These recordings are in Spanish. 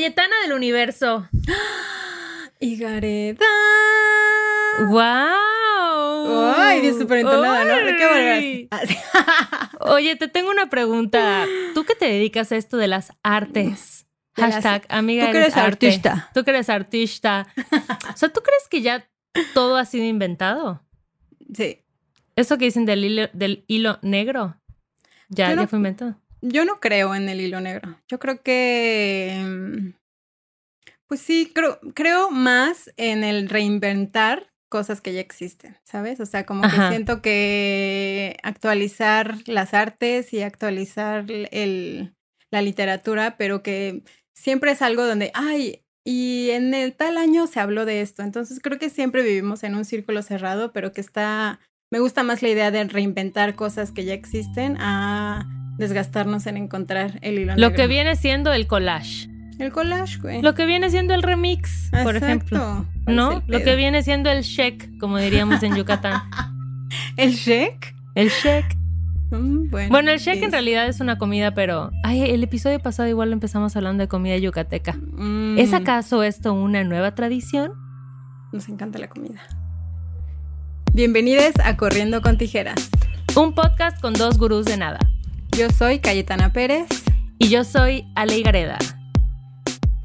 Cayetana del Universo. Y Gareda. ¡Wow! Ay, bien súper entonada, ¿no? Oye, te tengo una pregunta. ¿Tú qué te dedicas a esto de las artes? De las- Hashtag, amiga, Tú que eres arte. artista. Tú que eres artista. O sea, ¿tú crees que ya todo ha sido inventado? Sí. Eso que dicen del hilo, del hilo negro, ya, Yo no- ya fue inventado. Yo no creo en el hilo negro. Yo creo que. mm, Pues sí, creo, creo más en el reinventar cosas que ya existen, ¿sabes? O sea, como que siento que actualizar las artes y actualizar el, la literatura, pero que siempre es algo donde, ay, y en el tal año se habló de esto. Entonces creo que siempre vivimos en un círculo cerrado, pero que está. Me gusta más la idea de reinventar cosas que ya existen a desgastarnos en encontrar el hilo Lo negro. que viene siendo el collage. El collage, güey. Lo que viene siendo el remix, por ejemplo. Exacto. ¿Cuál es ¿No? Lo que viene siendo el check, como diríamos en Yucatán. ¿El shake? El check. Mm, bueno, Bueno, el en es- realidad es una comida, pero. Ay, el episodio pasado igual empezamos hablando de comida yucateca. Mm, ¿Es acaso esto una nueva tradición? Nos encanta la comida. Bienvenidos a Corriendo con Tijeras. Un podcast con dos gurús de nada. Yo soy Cayetana Pérez. Y yo soy Ale Gareda.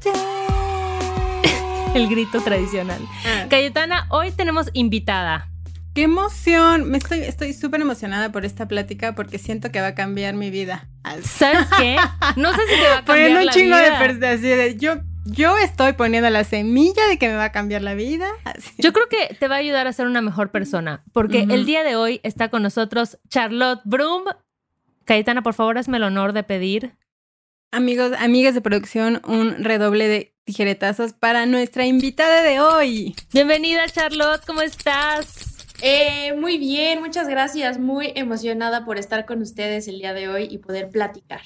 El grito tradicional. Ah, Cayetana, hoy tenemos invitada. ¡Qué emoción! Me estoy estoy súper emocionada por esta plática porque siento que va a cambiar mi vida. ¿Sabes qué? No sé si te va a cambiar Poniendo un la chingo vida. de, yo yo estoy poniendo la semilla de que me va a cambiar la vida. así. Yo creo que te va a ayudar a ser una mejor persona, porque el día de hoy está con nosotros Charlotte Broom. Cayetana, por favor, hazme el honor de pedir. Amigos, amigas de producción, un redoble de tijeretazos para nuestra invitada de hoy. Bienvenida, Charlotte, ¿cómo estás? Eh, muy bien, muchas gracias. Muy emocionada por estar con ustedes el día de hoy y poder platicar.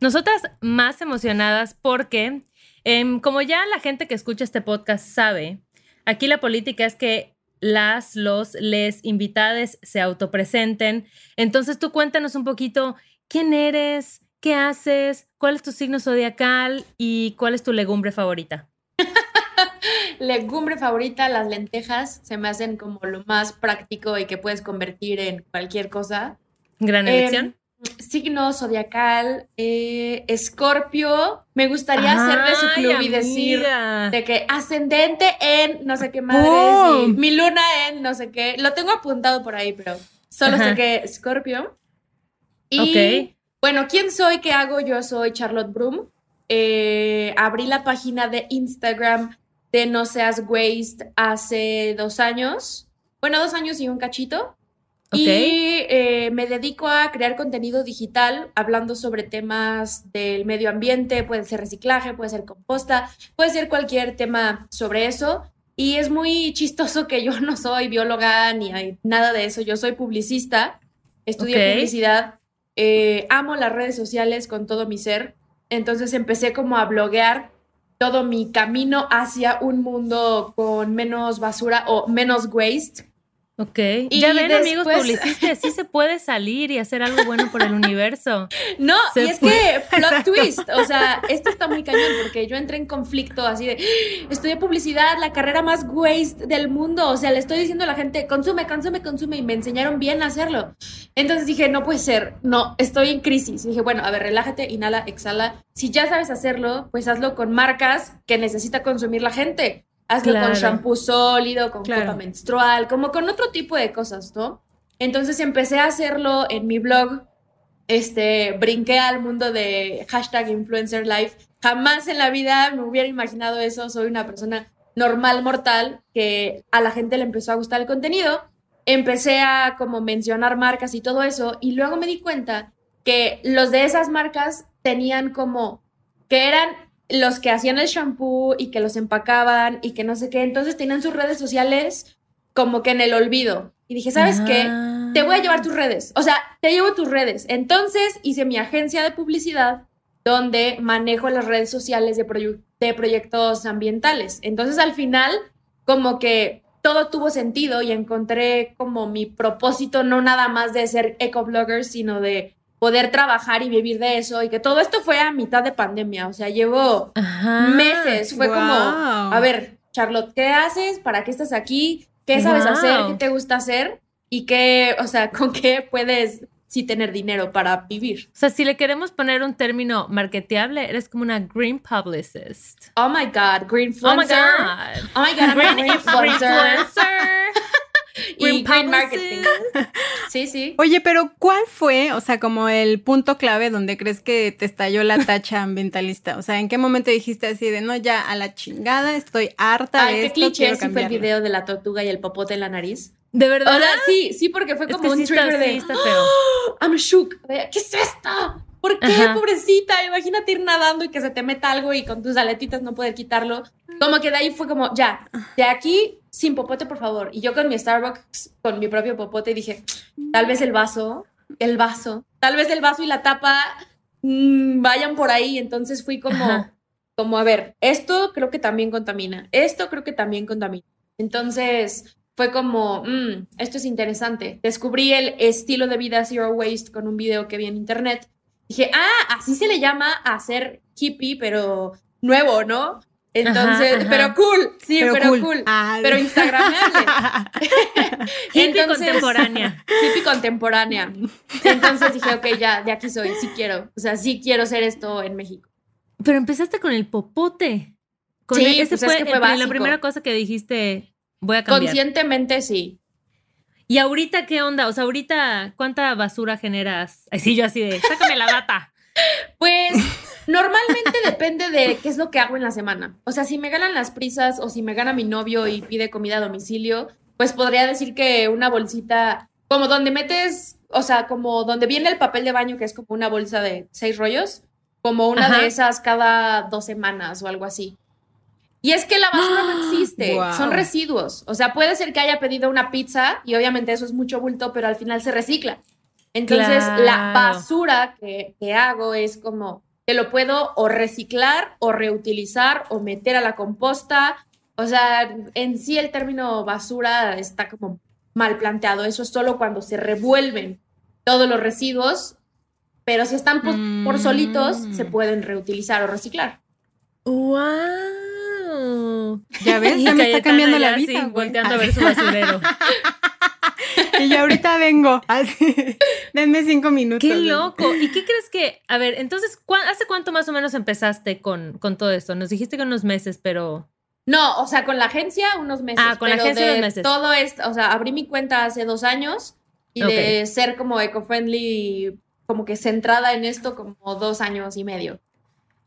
Nosotras más emocionadas porque, em, como ya la gente que escucha este podcast sabe, aquí la política es que las, los, les invitades se autopresenten. Entonces tú cuéntanos un poquito quién eres, qué haces, cuál es tu signo zodiacal y cuál es tu legumbre favorita. Legumbre favorita, las lentejas, se me hacen como lo más práctico y que puedes convertir en cualquier cosa. Gran Em, elección. Signo zodiacal, eh, Escorpio. Me gustaría hacerle su Ay, club y decir amiga. de que ascendente en no sé qué madres mi luna en no sé qué. Lo tengo apuntado por ahí, pero solo Ajá. sé que Escorpio. Y bueno, ¿quién soy? ¿Qué hago? Yo soy Charlotte Broom. Eh, abrí la página de Instagram de No Seas Waste hace dos años. Bueno, dos años y un cachito. Y eh, me dedico a crear contenido digital hablando sobre temas del medio ambiente, puede ser reciclaje, puede ser composta, puede ser cualquier tema sobre eso. Y es muy chistoso que yo no soy bióloga ni hay nada de eso, yo soy publicista, estudié Ok. publicidad, eh, amo las redes sociales con todo mi ser, entonces empecé como a bloguear todo mi camino hacia un mundo con menos basura o menos waste. Ok. Y ya ven, amigos después- publicistas, sí se puede salir y hacer algo bueno por el universo. No, Se y es que plot twist, o sea, esto está muy cañón porque yo entré en conflicto así de, "Ah, estudié publicidad, la carrera más waste del mundo, o sea, le estoy diciendo a la gente, consume, consume, consume, y me enseñaron bien a hacerlo. Entonces dije, no puede ser, no, estoy en crisis. Y dije, bueno, a ver, relájate, inhala, exhala. Si ya sabes hacerlo, pues hazlo con marcas que necesita consumir la gente. Hazlo Claro. con shampoo sólido, con Claro. copa menstrual, como con otro tipo de cosas, ¿no? Entonces empecé a hacerlo en mi blog, este, brinqué al mundo de hashtag influencer life. Jamás en la vida me hubiera imaginado eso. Soy una persona normal, mortal, que a la gente le empezó a gustar el contenido. Empecé a como mencionar marcas y todo eso. Y luego me di cuenta que los de esas marcas tenían como que eran los que hacían el shampoo y que los empacaban y que no sé qué. Entonces tenían sus redes sociales como que en el olvido. Y dije, ¿sabes qué? Te voy a llevar tus redes. O sea, te llevo tus redes. Entonces hice mi agencia de publicidad donde manejo las redes sociales de, de proyectos ambientales. Entonces al final, como que todo tuvo sentido y encontré como mi propósito, no nada más de ser ecoblogger, sino de poder trabajar y vivir de eso y que todo esto fue a mitad de pandemia, o sea, llevo Ajá. meses, fue como, Guau. a ver, Charlotte, ¿qué haces? ¿Para qué estás aquí? ¿Qué sabes Guau. hacer? ¿Qué te gusta hacer? Y qué, o sea, con qué puedes sí tener dinero para vivir. O sea, si le queremos poner un término marketeable, eres como una green publicist. Oh my God, green Oh my influencer. God. Oh my God, I'm a Green green influencer. Publicist. marketing. Sí, sí. Oye, pero ¿cuál fue, o sea, como el punto clave donde crees que te estalló la tacha ambientalista? O sea, ¿en qué momento dijiste así de, no, ya a la chingada, estoy harta Ay, de qué esto, cliché sí fue el cambiarlo"? video de la tortuga y el popote en la nariz. ¿De O verdad? sea, sí, sí, porque fue Es como que un sí está- trigger de sí está feo. "Oh, I'm shook. ¿Qué es esto? ¿Por qué, Ajá. pobrecita? Imagínate ir nadando y que se te meta algo y con tus aletitas no poder quitarlo. Como que de ahí fue como, ya, de aquí sin popote, por favor. Y yo con mi Starbucks, con mi propio popote, dije, tal vez el vaso, el vaso, tal vez el vaso y la tapa mm, vayan por ahí. Entonces fui como, Ajá. como, a ver, esto creo que también contamina, esto creo que también contamina. Entonces fue como, "Mm, esto es interesante. Descubrí el estilo de vida zero waste con un video que vi en internet. Dije, ah, así se le llama a ser hippie, pero nuevo, ¿no? Entonces, Ajá, ajá. pero cool, sí, pero, cool, Ah, pero instagramable. Hippie Entonces- contemporánea. hippie contemporánea. Entonces dije, ok, ya, de aquí soy, sí quiero, o sea, sí quiero hacer esto en México. Pero empezaste con el popote. Con Sí, el- ese pues es fue que fue el- la primera cosa que dijiste, voy a cambiar. Conscientemente sí. ¿Y ahorita qué onda? O sea, ahorita, ¿cuánta basura generas? Ay, sí, yo así de, sácame la data. Pues normalmente depende de qué es lo que hago en la semana. O sea, si me ganan las prisas o si me gana mi novio y pide comida a domicilio, pues podría decir que una bolsita, como donde metes, o sea, como donde viene el papel de baño, que es como una bolsa de seis rollos, como una Ajá. de esas cada dos semanas o algo así. Y es que la basura no existe, son residuos. O sea, puede ser que haya pedido una pizza y obviamente eso es mucho bulto, pero al final se recicla. Entonces, la basura que, que hago es como que lo puedo o reciclar o reutilizar o meter a la composta. O sea, en sí el término basura está como mal planteado. Eso es solo cuando se revuelven todos los residuos, pero si están por, por solitos, Mm. se pueden reutilizar o reciclar. ¡Wow! Ya ves, ya me está cambiando la vida. así, volteando a ver su basurero. Y yo ahorita vengo. Así, denme cinco minutos. ¡Qué loco! ¿Y qué crees que, a ver, entonces, ¿cuá- ¿hace cuánto más o menos empezaste con, con todo esto? Nos dijiste que unos meses, pero... No, o sea, con la agencia unos meses. Ah, con la pero agencia de unos meses. Todo esto, o sea, abrí mi cuenta hace dos años y de ser como eco-friendly, como que centrada en esto, como dos años y medio.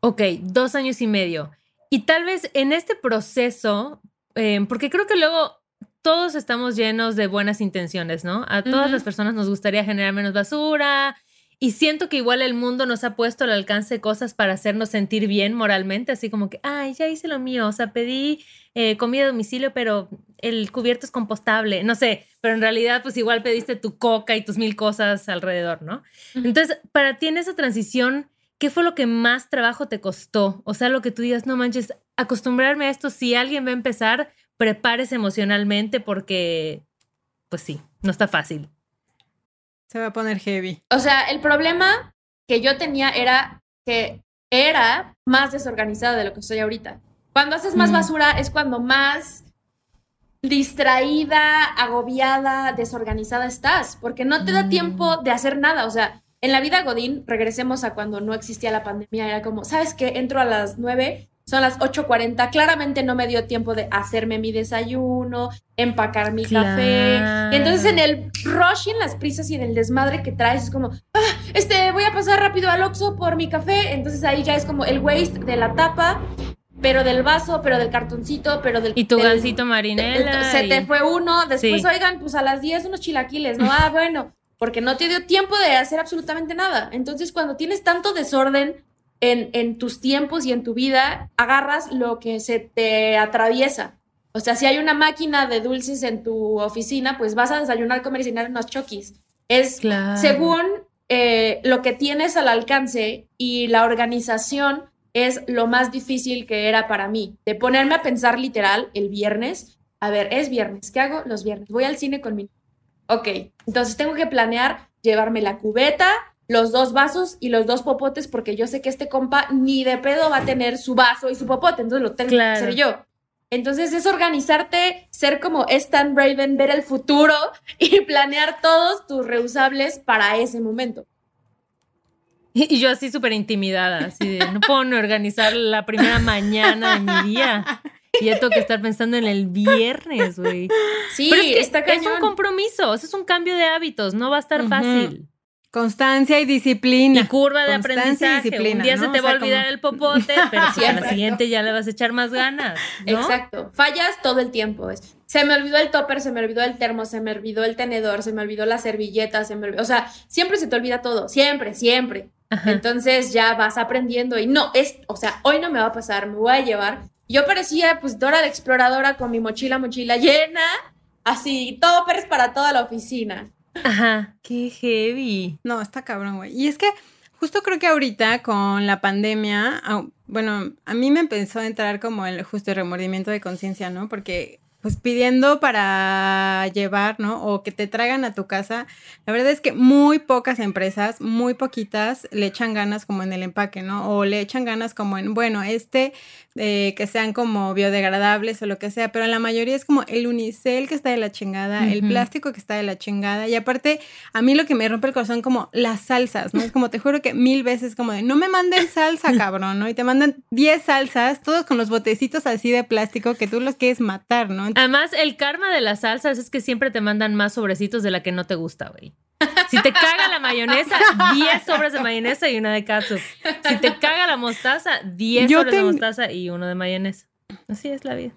Ok, dos años y medio. Y tal vez en este proceso, eh, porque creo que luego todos estamos llenos de buenas intenciones, ¿no? A todas las personas nos gustaría generar menos basura y siento que igual el mundo nos ha puesto al alcance cosas para hacernos sentir bien moralmente, así como que, ay, ya hice lo mío, o sea, pedí eh, comida a domicilio, pero el cubierto es compostable, no sé, pero en realidad pues igual pediste tu coca y tus mil cosas alrededor, ¿no? Entonces, para ti en esa transición, ¿qué fue lo que más trabajo te costó? O sea, lo que tú digas, no manches, acostumbrarme a esto, si alguien va a empezar, prepárese emocionalmente porque, pues sí, no está fácil. Se va a poner heavy. O sea, el problema que yo tenía era que era más desorganizada de lo que soy ahorita. Cuando haces más Mm. basura es cuando más distraída, agobiada, desorganizada estás, porque no te da Mm. tiempo de hacer nada. O sea, en la vida Godín, regresemos a cuando no existía la pandemia, era como, ¿sabes qué? Entro a las 9, son las 8.40, claramente no me dio tiempo de hacerme mi desayuno, empacar mi café. Y entonces en el rush y en las prisas y en el desmadre que traes es como, ah, este, voy a pasar rápido al Oxxo por mi café. Entonces ahí ya es como el waste de la tapa, pero del vaso, pero del cartoncito, pero del... Y tu del- gansito marinela. se y- te fue uno, después, Sí. oigan, pues a las 10 unos chilaquiles, ¿no? Ah, bueno, porque no te dio tiempo de hacer absolutamente nada. Entonces, cuando tienes tanto desorden en, en tus tiempos y en tu vida, agarras lo que se te atraviesa. O sea, si hay una máquina de dulces en tu oficina, pues vas a desayunar, comer y cenar unos choquis. Es Claro. según eh, lo que tienes al alcance y la organización es lo más difícil que era para mí. De ponerme a pensar literal el viernes. A ver, es viernes. ¿Qué hago los viernes? Voy al cine con mi... Ok, entonces tengo que planear llevarme la cubeta, los dos vasos y los dos popotes porque yo sé que este compa ni de pedo va a tener su vaso y su popote, entonces lo tengo que hacer yo. Entonces es organizarte, ser como Stan Raven, ver el futuro y planear todos tus reusables para ese momento. Y, yo así súper intimidada, así de, no puedo organizar la primera mañana de mi día. Y ya tengo que estar pensando en el viernes, güey. Sí, es, que es un compromiso, es un cambio de hábitos, no va a estar fácil. Constancia y disciplina. Y curva de aprendizaje. Un día se te va a olvidar el popote, pero si a la siguiente ya le vas a echar más ganas. Exacto. Fallas todo el tiempo. Se me olvidó el topper, se me olvidó el termo, se me olvidó el tenedor, se me olvidó la servilleta, se me olvidó. O sea, siempre se te olvida todo. Siempre, siempre. Entonces ya vas aprendiendo y no, es, o sea, hoy no me va a pasar, me voy a llevar. Yo parecía pues Dora la exploradora con mi mochila, mochila llena, así, toppers para toda la oficina. Ajá, qué heavy. No, está cabrón, güey. Y es que justo creo que ahorita con la pandemia, bueno, a mí me empezó a entrar como el justo remordimiento de conciencia, ¿no? Porque pues pidiendo para llevar, ¿no? O que te traigan a tu casa. La verdad es que muy pocas empresas, muy poquitas, le echan ganas como en el empaque, ¿no? O le echan ganas como en, bueno, este, eh, que sean como biodegradables o lo que sea, pero la mayoría es como el unicel que está de la chingada, el plástico que está de la chingada. Y aparte, a mí lo que me rompe el corazón como las salsas, ¿no? Es como, te juro que mil veces como de, no me manden salsa, cabrón, ¿no? Y te mandan 10 salsas, todos con los botecitos así de plástico que tú los quieres matar, ¿no? Además, el karma de las salsas es que siempre te mandan más sobrecitos de la que no te gusta, güey. Si te caga la mayonesa, 10 sobres de mayonesa y una de ketchup. Si te caga la mostaza, 10 sobres de mostaza y uno de mayonesa. Así es la vida.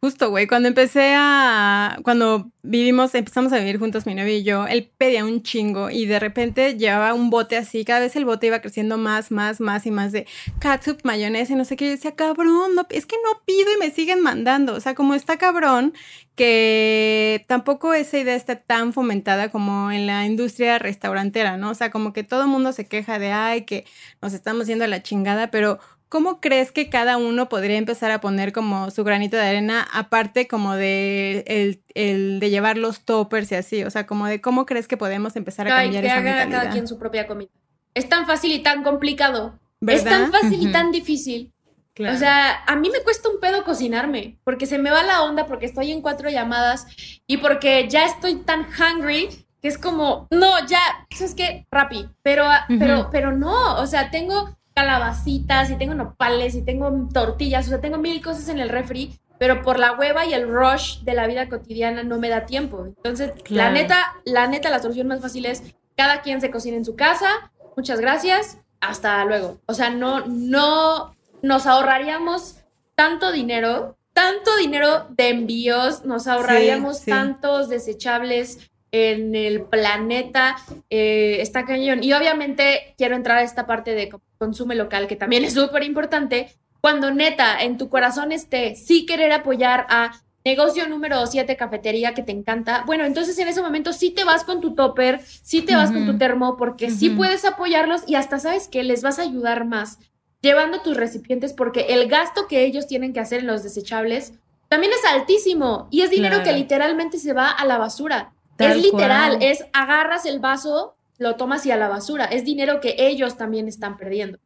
Justo, güey, cuando empecé a, cuando vivimos, empezamos a vivir juntos mi novio y yo, él pedía un chingo y de repente llevaba un bote así, cada vez el bote iba creciendo más, más, más y más de ketchup, mayonesa y no sé qué, yo decía, cabrón, no, es que no pido y me siguen mandando, o sea, como está cabrón que tampoco esa idea está tan fomentada como en la industria restaurantera, ¿no? O sea, como que todo el mundo se queja de, ay, que nos estamos yendo a la chingada, pero ¿Cómo crees que cada uno podría empezar a poner como su granito de arena, aparte como de el, de llevar los toppers y así? O sea, como de cómo crees que podemos empezar a cambiar que esa haga cada quien su propia comida. Es tan fácil y tan complicado. Es tan fácil y tan difícil. O sea, a mí me cuesta un pedo cocinarme, porque se me va la onda, porque estoy en cuatro llamadas y porque ya estoy tan hungry que es como, no, ya, eso es que, rapi, pero, pero, pero no, o sea, tengo calabacitas y tengo nopales y tengo tortillas, o sea, tengo mil cosas en el refri, pero por la hueva y el rush de la vida cotidiana no me da tiempo. Entonces, la neta, la neta, la solución más fácil es cada quien se cocina en su casa. Muchas gracias. Hasta luego. O sea, no, no nos ahorraríamos tanto dinero, tanto dinero de envíos, nos ahorraríamos tantos desechables en el planeta, eh, está cañón. Y obviamente quiero entrar a esta parte de consumo local, que también es súper importante. Cuando neta en tu corazón esté sí querer apoyar a negocio número 7, cafetería que te encanta, bueno, entonces en ese momento sí te vas con tu topper, sí te vas con tu termo, porque sí puedes apoyarlos y hasta sabes que les vas a ayudar más llevando tus recipientes, porque el gasto que ellos tienen que hacer en los desechables también es altísimo y es dinero que literalmente se va a la basura. Es literal, es agarras el vaso, lo tomas y a la basura. Es dinero que ellos también están perdiendo.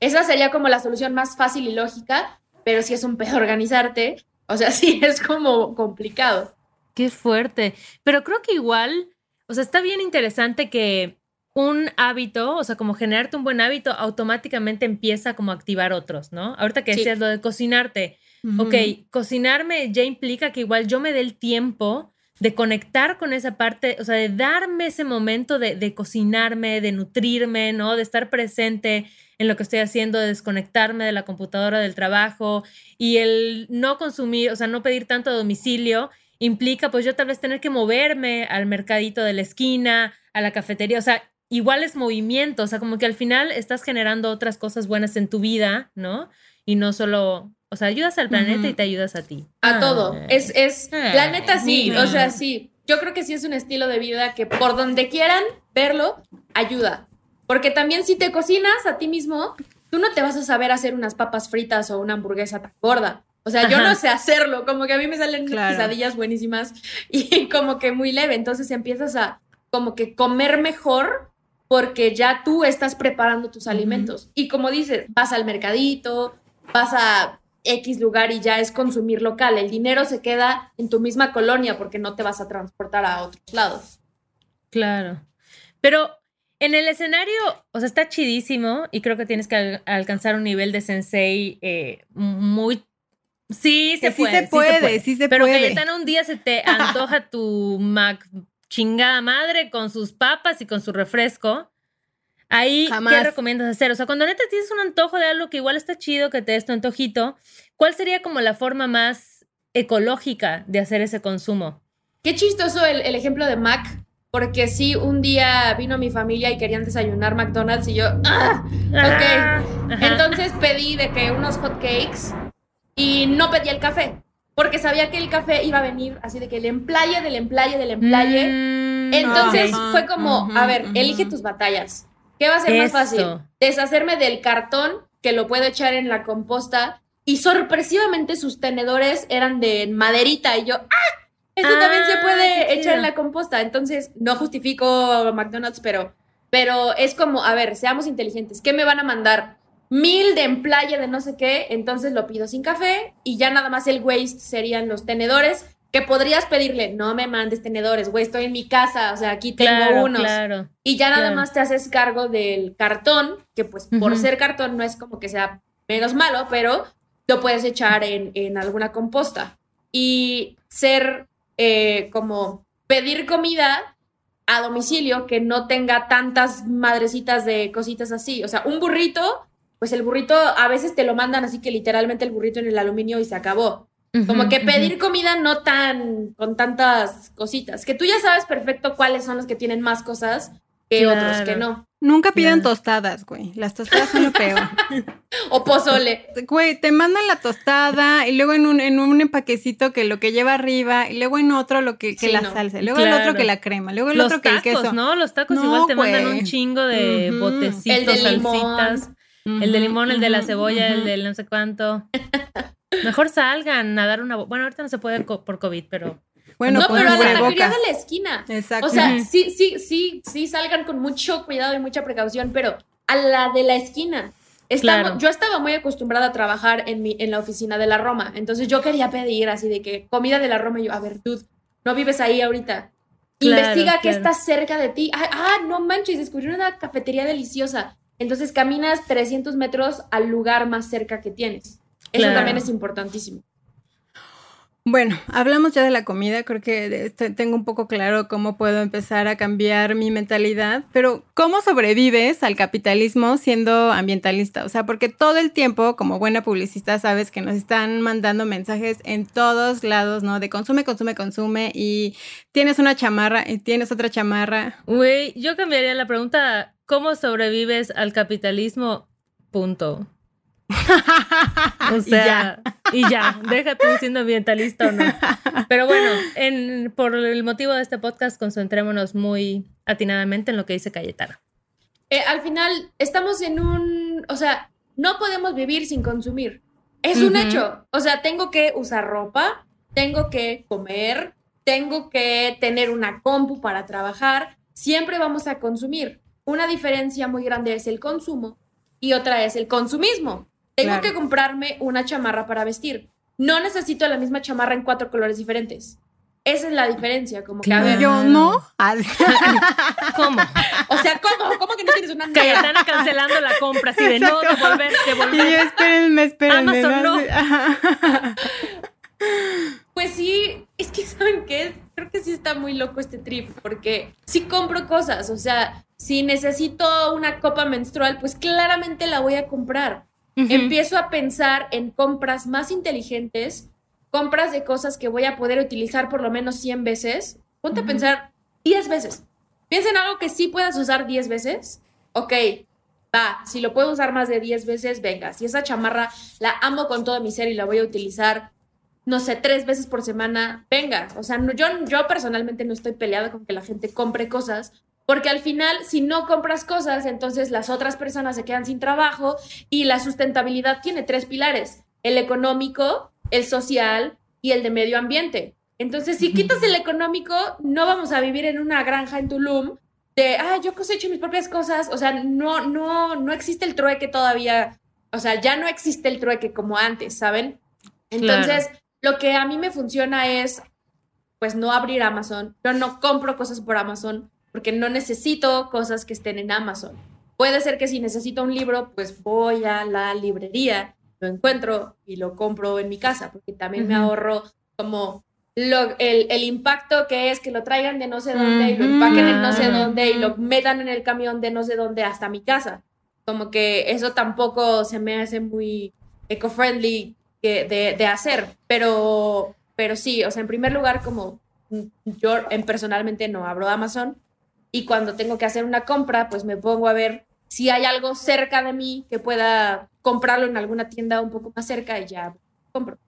Esa sería como la solución más fácil y lógica, pero si es un pedo organizarte, o sea, sí es como complicado. Qué fuerte. Pero creo que igual, o sea, está bien interesante que un hábito, o sea, como generarte un buen hábito, automáticamente empieza como a activar otros, ¿no? Ahorita que decías lo de cocinarte, ok, cocinarme ya implica que igual yo me dé el tiempo de conectar con esa parte, o sea, de darme ese momento de, cocinarme, de nutrirme, ¿no? De estar presente en lo que estoy haciendo, de desconectarme de la computadora del trabajo y el no consumir, o sea, no pedir tanto a domicilio implica pues yo tal vez tener que moverme al mercadito de la esquina, a la cafetería, o sea, igual es movimiento, o sea, como que al final estás generando otras cosas buenas en tu vida, ¿no? Y no solo o sea, ayudas al planeta y te ayudas a ti. A todo. Ah. Es, es, la neta sí, o sea, sí. Yo creo que sí es un estilo de vida que por donde quieran verlo, ayuda. Porque también si te cocinas a ti mismo, tú no te vas a saber hacer unas papas fritas o una hamburguesa tan gorda. O sea, yo no sé hacerlo, como que a mí me salen quesadillas buenísimas y como que muy leve. Entonces empiezas a como que comer mejor porque ya tú estás preparando tus alimentos. Y como dices, vas al mercadito, vas a X lugar y ya es consumir local. El dinero se queda en tu misma colonia porque no te vas a transportar a otros lados. Claro. Pero en el escenario, o sea, está chidísimo y creo que tienes que al- alcanzar un nivel de sensei eh, muy... Sí, se Que sí puede. se puede, sí se Pero puede. Cayetana, un día se te antoja tu Mac chingada madre con sus papas y con su refresco. Ahí, ¿qué Jamás. recomiendas hacer? O sea, cuando neta tienes un antojo de algo que igual está chido, que te des tu antojito, ¿cuál sería como la forma más ecológica de hacer ese consumo? Qué chistoso el, el ejemplo de Mac, porque sí, un día vino mi familia y querían desayunar McDonald's y yo, ¡ah! Ah, ajá. Entonces pedí de que unos hot cakes y no pedí el café, porque sabía que el café iba a venir así de que el emplaye, del emplaye, del emplaye. Mm, Entonces Ajá, fue como, ujú, a ver, elige tus batallas. ¿Qué va a ser más fácil? Deshacerme del cartón que lo puedo echar en la composta y sorpresivamente sus tenedores eran de maderita y yo, ¡ah! Esto Ah, también se puede qué echar chido. en la composta. Entonces, no justifico McDonald's, pero, pero es como, a ver, seamos inteligentes. ¿Qué me van a mandar? Mil de emplaye de no sé qué, entonces lo pido sin café y ya nada más el waste serían los tenedores que podrías pedirle, no me mandes tenedores, güey, estoy en mi casa, o sea, aquí tengo claro, unos. claro. Y ya nada Claro. más te haces cargo del cartón, que pues por ser cartón no es como que sea menos malo, pero lo puedes echar en, en alguna composta. Y ser eh, como pedir comida a domicilio que no tenga tantas madrecitas de cositas así. O sea, un burrito, pues el burrito a veces te lo mandan así que literalmente el burrito en el aluminio y se acabó. Como que pedir comida no tan con tantas cositas, que tú ya sabes perfecto cuáles son los que tienen más cosas que Claro. otros que no. Nunca pidan Claro. tostadas, güey. Las tostadas son lo peor. O pozole. Güey, te mandan la tostada y luego en un, en un empaquecito que lo que lleva arriba y luego en otro lo que, que Sí, la no. salsa, luego el Claro. otro que la crema, luego el Los otro que el tacos, queso. ¿no? Los tacos No, igual te mandan un chingo de botecitos, El de limón. El de limón, el de la cebolla, el del no sé cuánto. Mejor salgan a dar una... Bueno, ahorita no se puede co- por COVID, pero... Bueno, no, pero a la taquería de la esquina. Exacto. O sea, sí, sí, sí, sí salgan con mucho cuidado y mucha precaución, pero a la de la esquina. Estamos- Claro. Yo estaba muy acostumbrada a trabajar en, mi, en la oficina de la Roma, entonces yo quería pedir así de que comida de la Roma y yo, a ver, dude, no vives ahí ahorita. Claro, Investiga que está cerca de ti. Ah, ah, no manches, descubrí una cafetería deliciosa. Entonces caminas 300 metros al lugar más cerca que tienes. Eso Claro. también es importantísimo. Bueno, hablamos ya de la comida, creo que tengo un poco claro cómo puedo empezar a cambiar mi mentalidad, pero ¿cómo sobrevives al capitalismo siendo ambientalista? O sea, porque todo el tiempo, como buena publicista, sabes que nos están mandando mensajes en todos lados, ¿no? De consume, consume, consume y tienes una chamarra y tienes otra chamarra. Güey, yo cambiaría la pregunta, ¿cómo sobrevives al capitalismo? Punto. O Y sea, y ya, deja tú siendo ambientalista o no. Pero bueno, en, por el motivo de este podcast, concentrémonos muy atinadamente en lo que dice Cayetana. Eh, al final estamos en un, o sea, no podemos vivir sin consumir. Es un hecho. O sea, tengo que usar ropa, tengo que comer, tengo que tener una compu para trabajar. Siempre vamos a consumir. Una diferencia muy grande es el consumo y otra es el consumismo. Tengo Claro. que comprarme una chamarra para vestir. No necesito la misma chamarra en cuatro colores diferentes. Esa es la diferencia, como que a Y ver, yo, ¿no? ¿Cómo? o sea, ¿cómo? ¿Cómo que no tienes una? Cayetana cancelando la compra, así de no, Exacto. devolver, Y yo, devolver. espérenme, espérenme. Amazon, no. Pues sí, es que ¿saben qué? Creo que sí está muy loco este trip, porque sí compro cosas, o sea, si necesito una copa menstrual, pues claramente la voy a comprar. Empiezo a pensar en compras más inteligentes, compras de cosas que voy a poder utilizar por lo menos 100 veces. Ponte a pensar 10 veces. Piensa en algo que sí puedas usar 10 veces. Ok, va, si lo puedo usar más de 10 veces, venga. Si esa chamarra la amo con todo mi ser y la voy a utilizar, no sé, tres veces por semana, venga. O sea, no- yo, yo personalmente no estoy peleada con que la gente compre cosas, porque al final, si no compras cosas, entonces las otras personas se quedan sin trabajo y la sustentabilidad tiene tres pilares, el económico, el social y el de medio ambiente. Entonces, si quitas el económico, no vamos a vivir en una granja en Tulum de, ah, yo cosecho mis propias cosas, o sea, no, no, no existe el trueque todavía, o sea, ya no existe el trueque como antes, ¿saben? Entonces, lo que a mí me funciona es, pues, no abrir Amazon, yo no compro cosas por Amazon porque no necesito cosas que estén en Amazon. Puede ser que si necesito un libro, pues voy a la librería, lo encuentro y lo compro en mi casa, porque también me ahorro como lo, el, el, impacto que es que lo traigan de no sé dónde y lo empaquen en no sé dónde y lo metan en el camión de no sé dónde hasta mi casa. Como que eso tampoco se me hace muy eco-friendly de, de, hacer, pero, pero sí, o sea, en primer lugar, como yo en personalmente no abro Amazon y cuando tengo que hacer una compra, pues me pongo a ver si hay algo cerca de mí que pueda comprarlo en alguna tienda un poco más cerca y ya compro.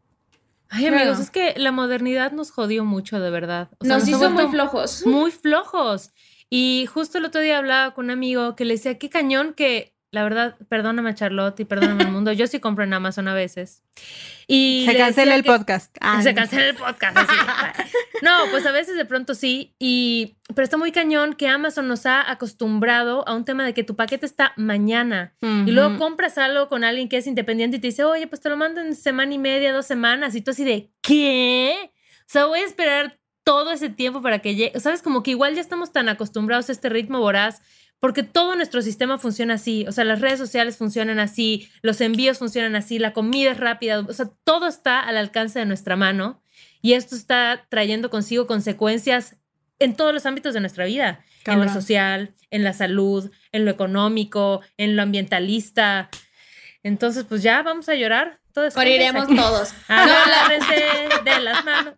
Ay, amigos, es que la modernidad nos jodió mucho, de verdad. nos, hizo muy flojos. Muy flojos. Y justo el otro día hablaba con un amigo que le decía, qué cañón que la verdad, perdóname Charlotte y perdóname el mundo, yo sí compro en Amazon a veces. Y se cancela el podcast. Ah, se cancela el podcast. no, pues a veces de pronto sí. Y, pero está muy cañón que Amazon nos ha acostumbrado a un tema de que tu paquete está mañana. Y luego compras algo con alguien que es independiente y te dice, oye, pues te lo mando en semana y media, dos semanas. Y tú así de, ¿qué? O sea, voy a esperar todo ese tiempo para que llegue. Sabes, como que igual ya estamos tan acostumbrados a este ritmo voraz porque todo nuestro sistema funciona así, o sea, las redes sociales funcionan así, los envíos funcionan así, la comida es rápida, o sea, todo está al alcance de nuestra mano y esto está trayendo consigo consecuencias en todos los ámbitos de nuestra vida, en lo social, en la salud, en lo económico, en lo ambientalista. Entonces, pues ya vamos a llorar. Todos Moriremos todos. Ah, no, la de las manos.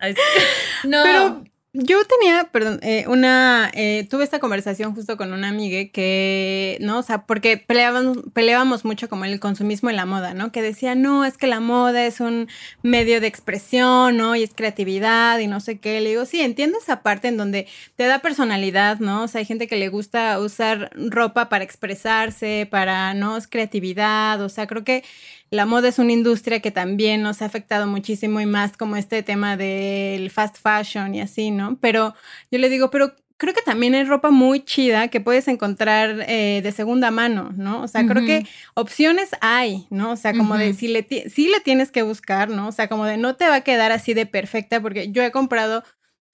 no. Yo tenía, perdón, eh, una, eh, tuve esta conversación justo con una amiga que, ¿no? O sea, porque peleábamos, peleábamos mucho como el consumismo y la moda, ¿no? Que decía, no, es que la moda es un medio de expresión, ¿no? Y es creatividad y no sé qué. Le digo, sí, entiendo esa parte en donde te da personalidad, ¿no? O sea, hay gente que le gusta usar ropa para expresarse, para, ¿no? Es creatividad, o sea, creo que la moda es una industria que también nos ha afectado muchísimo y más como este tema del fast fashion y así, ¿no? Pero yo le digo, pero creo que también hay ropa muy chida que puedes encontrar eh, de segunda mano, ¿no? O sea, creo que opciones hay, ¿no? O sea, como de si le, si le tienes que buscar, ¿no? O sea, como de no te va a quedar así de perfecta porque yo he comprado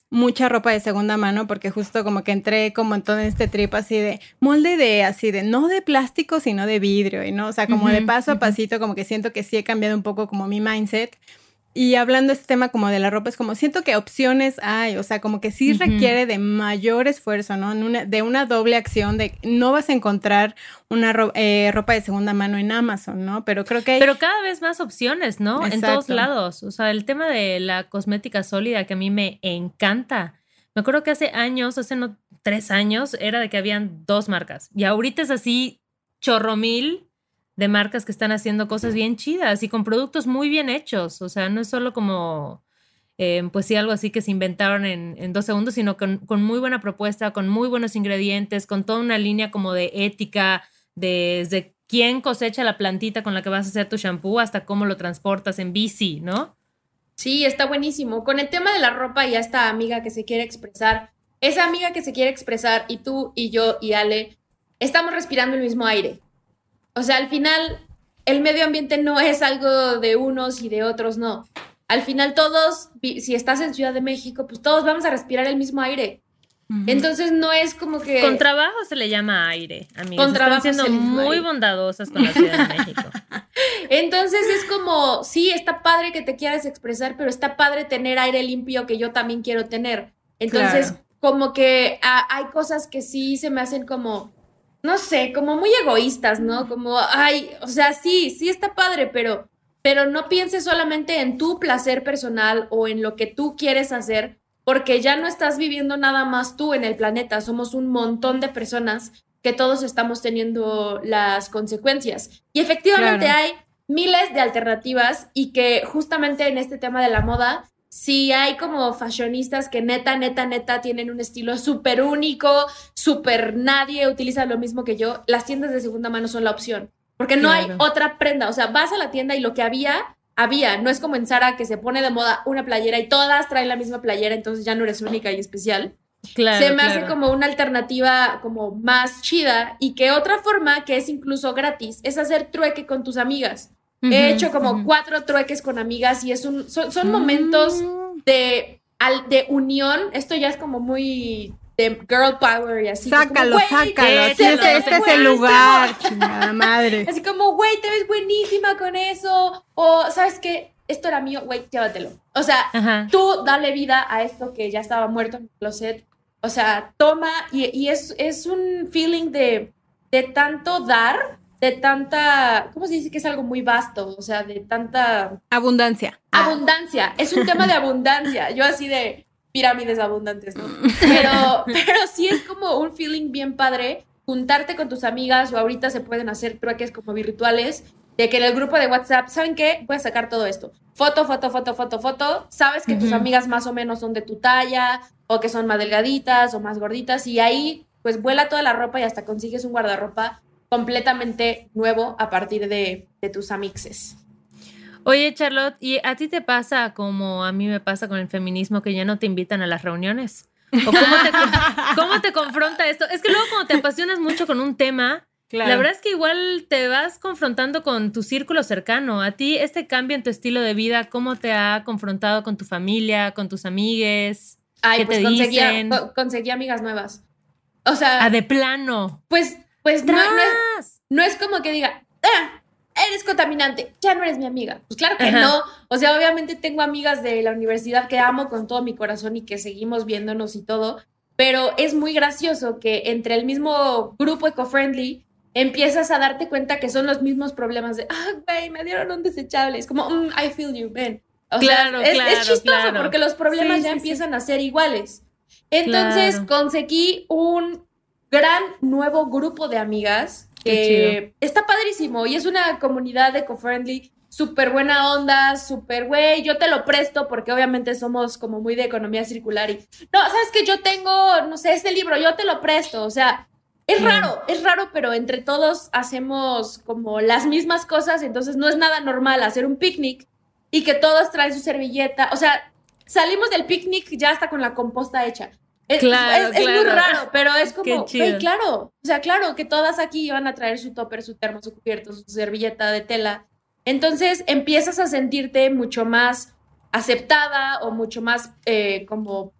mucha ropa de segunda mano porque justo como que entré como en todo este trip así de molde de así de no de plástico sino de vidrio y no, o sea, como de paso a pasito como que siento que sí he cambiado un poco como mi mindset y hablando de este tema como de la ropa, es como siento que opciones hay, o sea, como que sí requiere de mayor esfuerzo, ¿no? de una doble acción, de no vas a encontrar una eh, ropa de segunda mano en Amazon, ¿no? Pero creo que hay... Pero cada vez más opciones, ¿no? En todos lados. O sea, el tema de la cosmética sólida que a mí me encanta. Me acuerdo que hace años, hace no, tres años, era de que habían dos marcas. Y ahorita es así, chorro mil de marcas que están haciendo cosas bien chidas y con productos muy bien hechos. O sea, no es solo como, eh, pues sí, algo así que se inventaron en, dos segundos, sino con, con, muy buena propuesta, con muy buenos ingredientes, con toda una línea como de ética, desde quién cosecha la plantita con la que vas a hacer tu shampoo hasta cómo lo transportas en bici, ¿no? Sí, está buenísimo. Con el tema de la ropa y esta amiga que se quiere expresar, esa amiga que se quiere expresar y tú y yo y Ale, estamos respirando el mismo aire. O sea, al final, el medio ambiente no es algo de unos y de otros, no. Al final todos, si estás en Ciudad de México, pues todos vamos a respirar el mismo aire. Entonces no es como que... Con trabajo se le llama aire, amigos. Con trabajo Están siendo muy bondadosas con la Ciudad de México. Entonces es como, sí, está padre que te quieras expresar, pero está padre tener aire limpio que yo también quiero tener. Entonces, como que hay cosas que sí se me hacen como no sé, como muy egoístas, ¿no? Como, ay, o sea, sí, sí está padre, pero, pero no pienses solamente en tu placer personal o en lo que tú quieres hacer, porque ya no estás viviendo nada más tú en el planeta, somos un montón de personas que todos estamos teniendo las consecuencias. Y efectivamente hay miles de alternativas y que justamente en este tema de la moda si hay como fashionistas que neta, neta, neta tienen un estilo súper único, súper nadie utiliza lo mismo que yo, las tiendas de segunda mano son la opción. Porque no hay otra prenda. O sea, vas a la tienda y lo que había, había. No es como en Zara que se pone de moda una playera y todas traen la misma playera, entonces ya no eres única y especial. se me hace como una alternativa como más chida y que otra forma que es incluso gratis es hacer trueque con tus amigas. He hecho como cuatro trueques con amigas y es un, son, momentos mm. de, de unión. Esto ya es como muy de girl power y así. Sácalo, sácalo. este, es el lugar, chingada madre. Así como, güey, te ves buenísima con eso. O, ¿sabes qué? Esto era mío, güey, llévatelo. O sea, tú dale vida a esto que ya estaba muerto en el closet. O sea, toma y, y es, es un feeling de, de tanto dar de tanta, ¿cómo se dice que es algo muy vasto? O sea, de tanta... Abundancia. Abundancia, es un tema de abundancia. Yo así de pirámides abundantes, ¿no? Pero, pero sí es como un feeling bien padre juntarte con tus amigas o ahorita se pueden hacer trueques como virtuales de que en el grupo de WhatsApp, ¿saben qué? Voy a sacar todo esto. Foto, foto, foto, foto, foto. Sabes que tus amigas más o menos son de tu talla o que son más delgaditas o más gorditas y ahí pues vuela toda la ropa y hasta consigues un guardarropa completamente nuevo a partir de, tus amixes. Oye, Charlotte, ¿y a ti te pasa como a mí me pasa con el feminismo que ya no te invitan a las reuniones? ¿O cómo, te, confronta esto? Es que luego cuando te apasionas mucho con un tema, la verdad es que igual te vas confrontando con tu círculo cercano. A ti, este cambio en tu estilo de vida, ¿cómo te ha confrontado con tu familia, con tus amigues? Ay, pues conseguí, amigas nuevas. O sea. Ah, de plano. Pues pues no, no, es, como que diga, ah, eres contaminante, ya no eres mi amiga. Pues claro que no. O sea, obviamente tengo amigas de la universidad que amo con todo mi corazón y que seguimos viéndonos y todo, pero es muy gracioso que entre el mismo grupo eco-friendly empiezas a darte cuenta que son los mismos problemas de, ah, güey, me dieron un desechable. Es como, mm, I feel you, ven. claro, es, claro, es chistoso porque los problemas ya empiezan a ser iguales. Entonces conseguí un gran nuevo grupo de amigas que está padrísimo y es una comunidad eco-friendly súper buena onda, súper güey, yo te lo presto porque obviamente somos como muy de economía circular y no, sabes que yo tengo, no sé, este libro, yo te lo presto, o sea, es raro, es raro, pero entre todos hacemos como las mismas cosas, entonces no es nada normal hacer un picnic y que todos traen su servilleta, o sea, salimos del picnic ya hasta con la composta hecha. Es, claro, es, muy raro, pero es como, claro, o sea, claro que todas aquí iban a traer su topper, su termo, su cubierto, su servilleta de tela. Entonces empiezas a sentirte mucho más aceptada o mucho más eh, como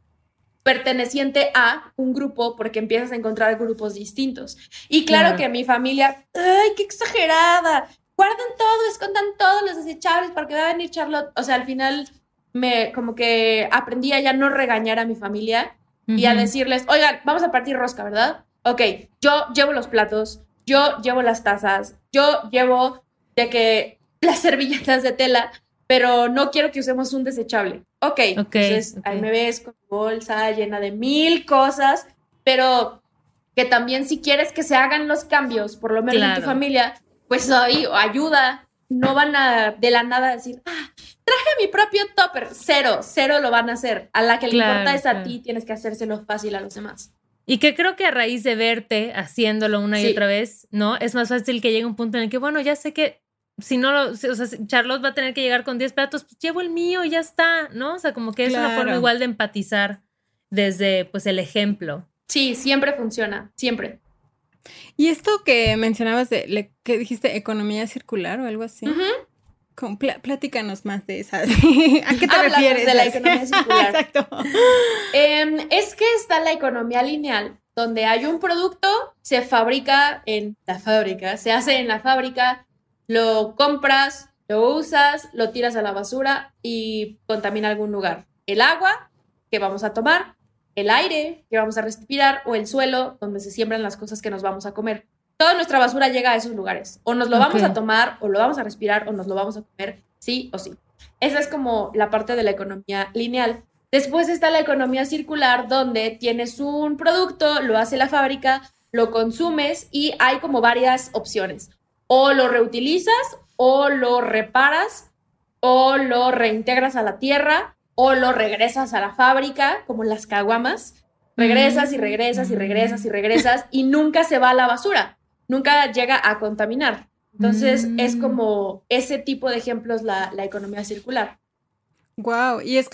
perteneciente a un grupo porque empiezas a encontrar grupos distintos. Y claro, que mi familia, ¡ay, qué exagerada! Guardan todo, escondan todos los desechables para que va a venir Charlotte. O sea, al final me como que aprendí a ya no regañar a mi familia y a decirles, oigan, vamos a partir rosca, ¿verdad? Ok, yo llevo los platos, yo llevo las tazas, yo llevo de que las servilletas de tela, pero no quiero que usemos un desechable. Ok, okay entonces ahí me ves con bolsa llena de mil cosas, pero que también si quieres que se hagan los cambios, por lo menos en tu familia, pues ahí ayuda, no van a de la nada decir, ah, traje mi propio topper. Cero, cero lo van a hacer. A la que le importa es a ti, tienes que hacérselo fácil a los demás. Y que creo que a raíz de verte haciéndolo una y otra vez, ¿no? Es más fácil que llegue un punto en el que, bueno, ya sé que si no lo, o sea, Charlotte va a tener que llegar con 10 platos, pues llevo el mío y ya está, ¿no? O sea, como que es una forma igual de empatizar desde, pues, el ejemplo. Sí, siempre funciona, siempre. Y esto que mencionabas de, que dijiste, economía circular o algo así platícanos más de esa. ¿A qué te refieres? de la economía circular. Exacto. Em, es que está la economía lineal, donde hay un producto, se fabrica en la fábrica, se hace en la fábrica, lo compras, lo usas, lo tiras a la basura y contamina algún lugar. El agua que vamos a tomar, el aire que vamos a respirar o el suelo donde se siembran las cosas que nos vamos a comer toda nuestra basura llega a esos lugares. O nos lo vamos a tomar, o lo vamos a respirar, o nos lo vamos a comer, sí o sí. Esa es como la parte de la economía lineal. Después está la economía circular, donde tienes un producto, lo hace la fábrica, lo consumes y hay como varias opciones. O lo reutilizas, o lo reparas, o lo reintegras a la tierra, o lo regresas a la fábrica, como las caguamas. Regresas y regresas y regresas y regresas y nunca se va a la basura nunca llega a contaminar. Entonces, es mm. como ese tipo de ejemplos la, la economía circular. Wow, y es,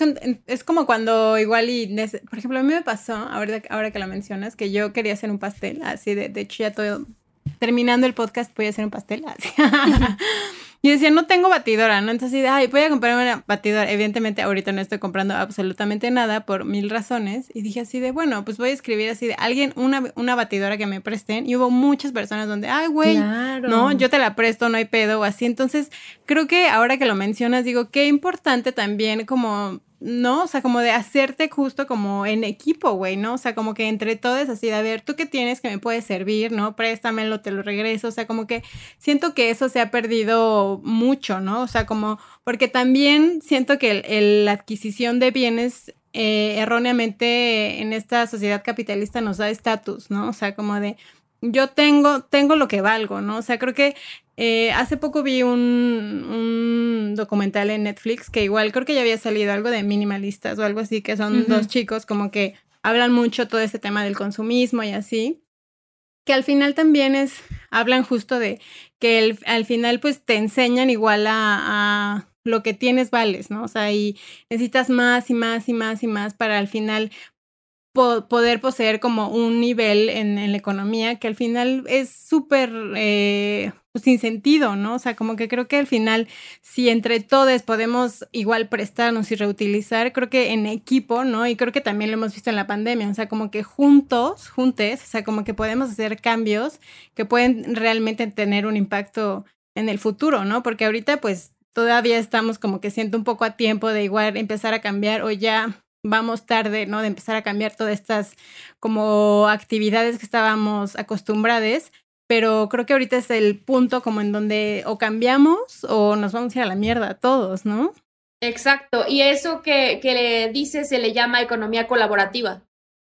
es como cuando igual y, por ejemplo, a mí me pasó, ahora, ahora que lo mencionas, que yo quería hacer un pastel, así de, de hecho ya todo, terminando el podcast voy a hacer un pastel, así. Y decía, no tengo batidora, ¿no? Entonces, de, ay, voy a comprarme una batidora. Evidentemente, ahorita no estoy comprando absolutamente nada por mil razones. Y dije así de, bueno, pues voy a escribir así de alguien, una, una batidora que me presten. Y hubo muchas personas donde, ay, güey, no, yo te la presto, no hay pedo o así. Entonces, creo que ahora que lo mencionas, digo, qué importante también como ¿no? O sea, como de hacerte justo como en equipo, güey, ¿no? O sea, como que entre todos así de, a ver, ¿tú qué tienes que me puede servir, ¿no? Préstamelo, te lo regreso, o sea, como que siento que eso se ha perdido mucho, ¿no? O sea, como, porque también siento que la adquisición de bienes eh, erróneamente en esta sociedad capitalista nos da estatus, ¿no? O sea, como de, yo tengo, tengo lo que valgo, ¿no? O sea, creo que eh, hace poco vi un, documental en Netflix que igual creo que ya había salido algo de minimalistas o algo así, que son dos chicos como que hablan mucho todo este tema del consumismo y así, que al final también es, hablan justo de que al final pues te enseñan igual a, a lo que tienes vales, ¿no? O sea, y necesitas más y más y más y más para al final poder poseer como un nivel en, la economía que al final es súper eh, pues, sin sentido, ¿no? O sea, como que creo que al final, si entre todos podemos igual prestarnos y reutilizar, creo que en equipo, ¿no? Y creo que también lo hemos visto en la pandemia, o sea, como que juntos, juntes, o sea, como que podemos hacer cambios que pueden realmente tener un impacto en el futuro, ¿no? Porque ahorita pues todavía estamos como que siento un poco a tiempo de igual empezar a cambiar o ya vamos tarde, ¿no? De empezar a cambiar todas estas como actividades que estábamos acostumbradas, pero creo que ahorita es el punto como en donde o cambiamos o nos vamos a ir a la mierda todos, ¿no? Exacto, y eso que, que le dice se le llama economía colaborativa.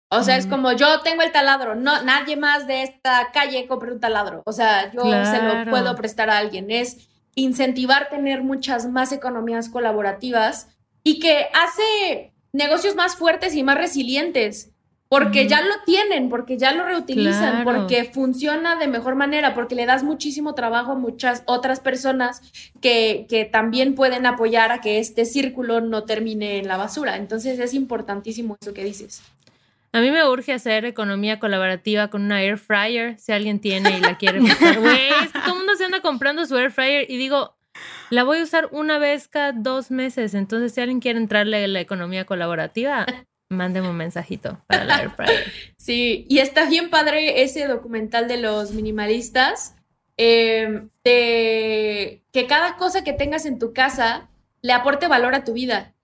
O sea, es como yo tengo el taladro, no, nadie más de esta calle compre un taladro. O sea, yo se lo puedo prestar a alguien. Es incentivar tener muchas más economías colaborativas y que hace negocios más fuertes y más resilientes, porque ya lo tienen, porque ya lo reutilizan, porque funciona de mejor manera, porque le das muchísimo trabajo a muchas otras personas que, que también pueden apoyar a que este círculo no termine en la basura. Entonces es importantísimo eso que dices. A mí me urge hacer economía colaborativa con una air fryer, si alguien tiene y la quiere. Güey, todo el mundo se anda comprando su air fryer y digo, la voy a usar una vez cada dos meses. Entonces, si alguien quiere entrarle a la economía colaborativa, mándeme un mensajito para la Air Sí, y está bien padre ese documental de los minimalistas. Em, de que cada cosa que tengas en tu casa le aporte valor a tu vida.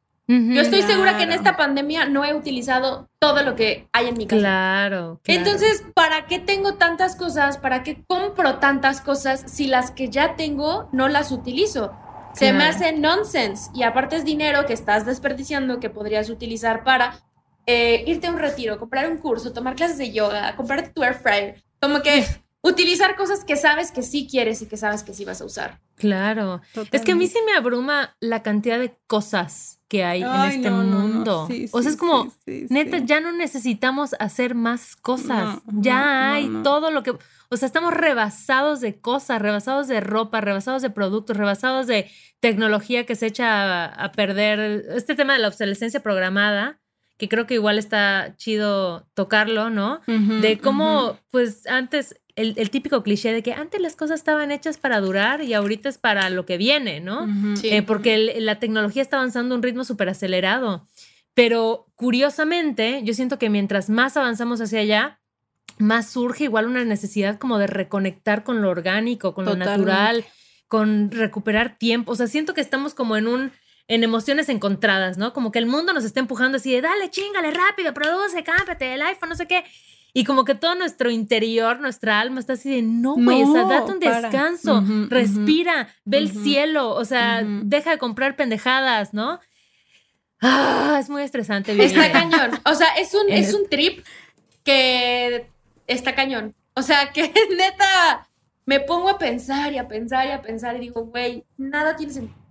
Yo estoy segura que en esta pandemia no he utilizado todo lo que hay en mi casa. Claro, Entonces, ¿para qué tengo tantas cosas? ¿Para qué compro tantas cosas si las que ya tengo no las utilizo? Se me hace nonsense. Y aparte es dinero que estás desperdiciando que podrías utilizar para eh, irte a un retiro, comprar un curso, tomar clases de yoga, comprarte tu air fryer. Como que utilizar cosas que sabes que sí quieres y que sabes que sí vas a usar. Claro. Es que a mí sí me abruma la cantidad de cosas que hay en este mundo. o sea, es como, neta, ya no necesitamos hacer más cosas. ya hay todo lo que... O sea, estamos rebasados de cosas, rebasados de ropa, rebasados de productos, rebasados de tecnología que se echa a, perder. Este tema de la obsolescencia programada, que creo que igual está chido tocarlo, ¿no? de cómo, pues antes el, típico cliché de que antes las cosas estaban hechas para durar y ahorita es para lo que viene, ¿no? Eh, porque la tecnología está avanzando a un ritmo súper acelerado. Pero curiosamente, yo siento que mientras más avanzamos hacia allá, más surge igual una necesidad como de reconectar con lo orgánico, con lo natural, con recuperar tiempo. O sea, siento que estamos como en un en emociones encontradas, ¿no? Como que el mundo nos está empujando así de dale, chingale rápido, produce, cámprate el iPhone, no sé qué. Y como que todo nuestro interior, nuestra alma está así de, no, güey, o sea, date un descanso, respira, ve el cielo, o sea, deja de comprar pendejadas, ¿no? Ah, es muy estresante. Está cañón. O sea, es un, es un trip que está cañón. O sea, que neta me pongo a pensar y a pensar y a pensar y digo, güey, nada tiene sentido.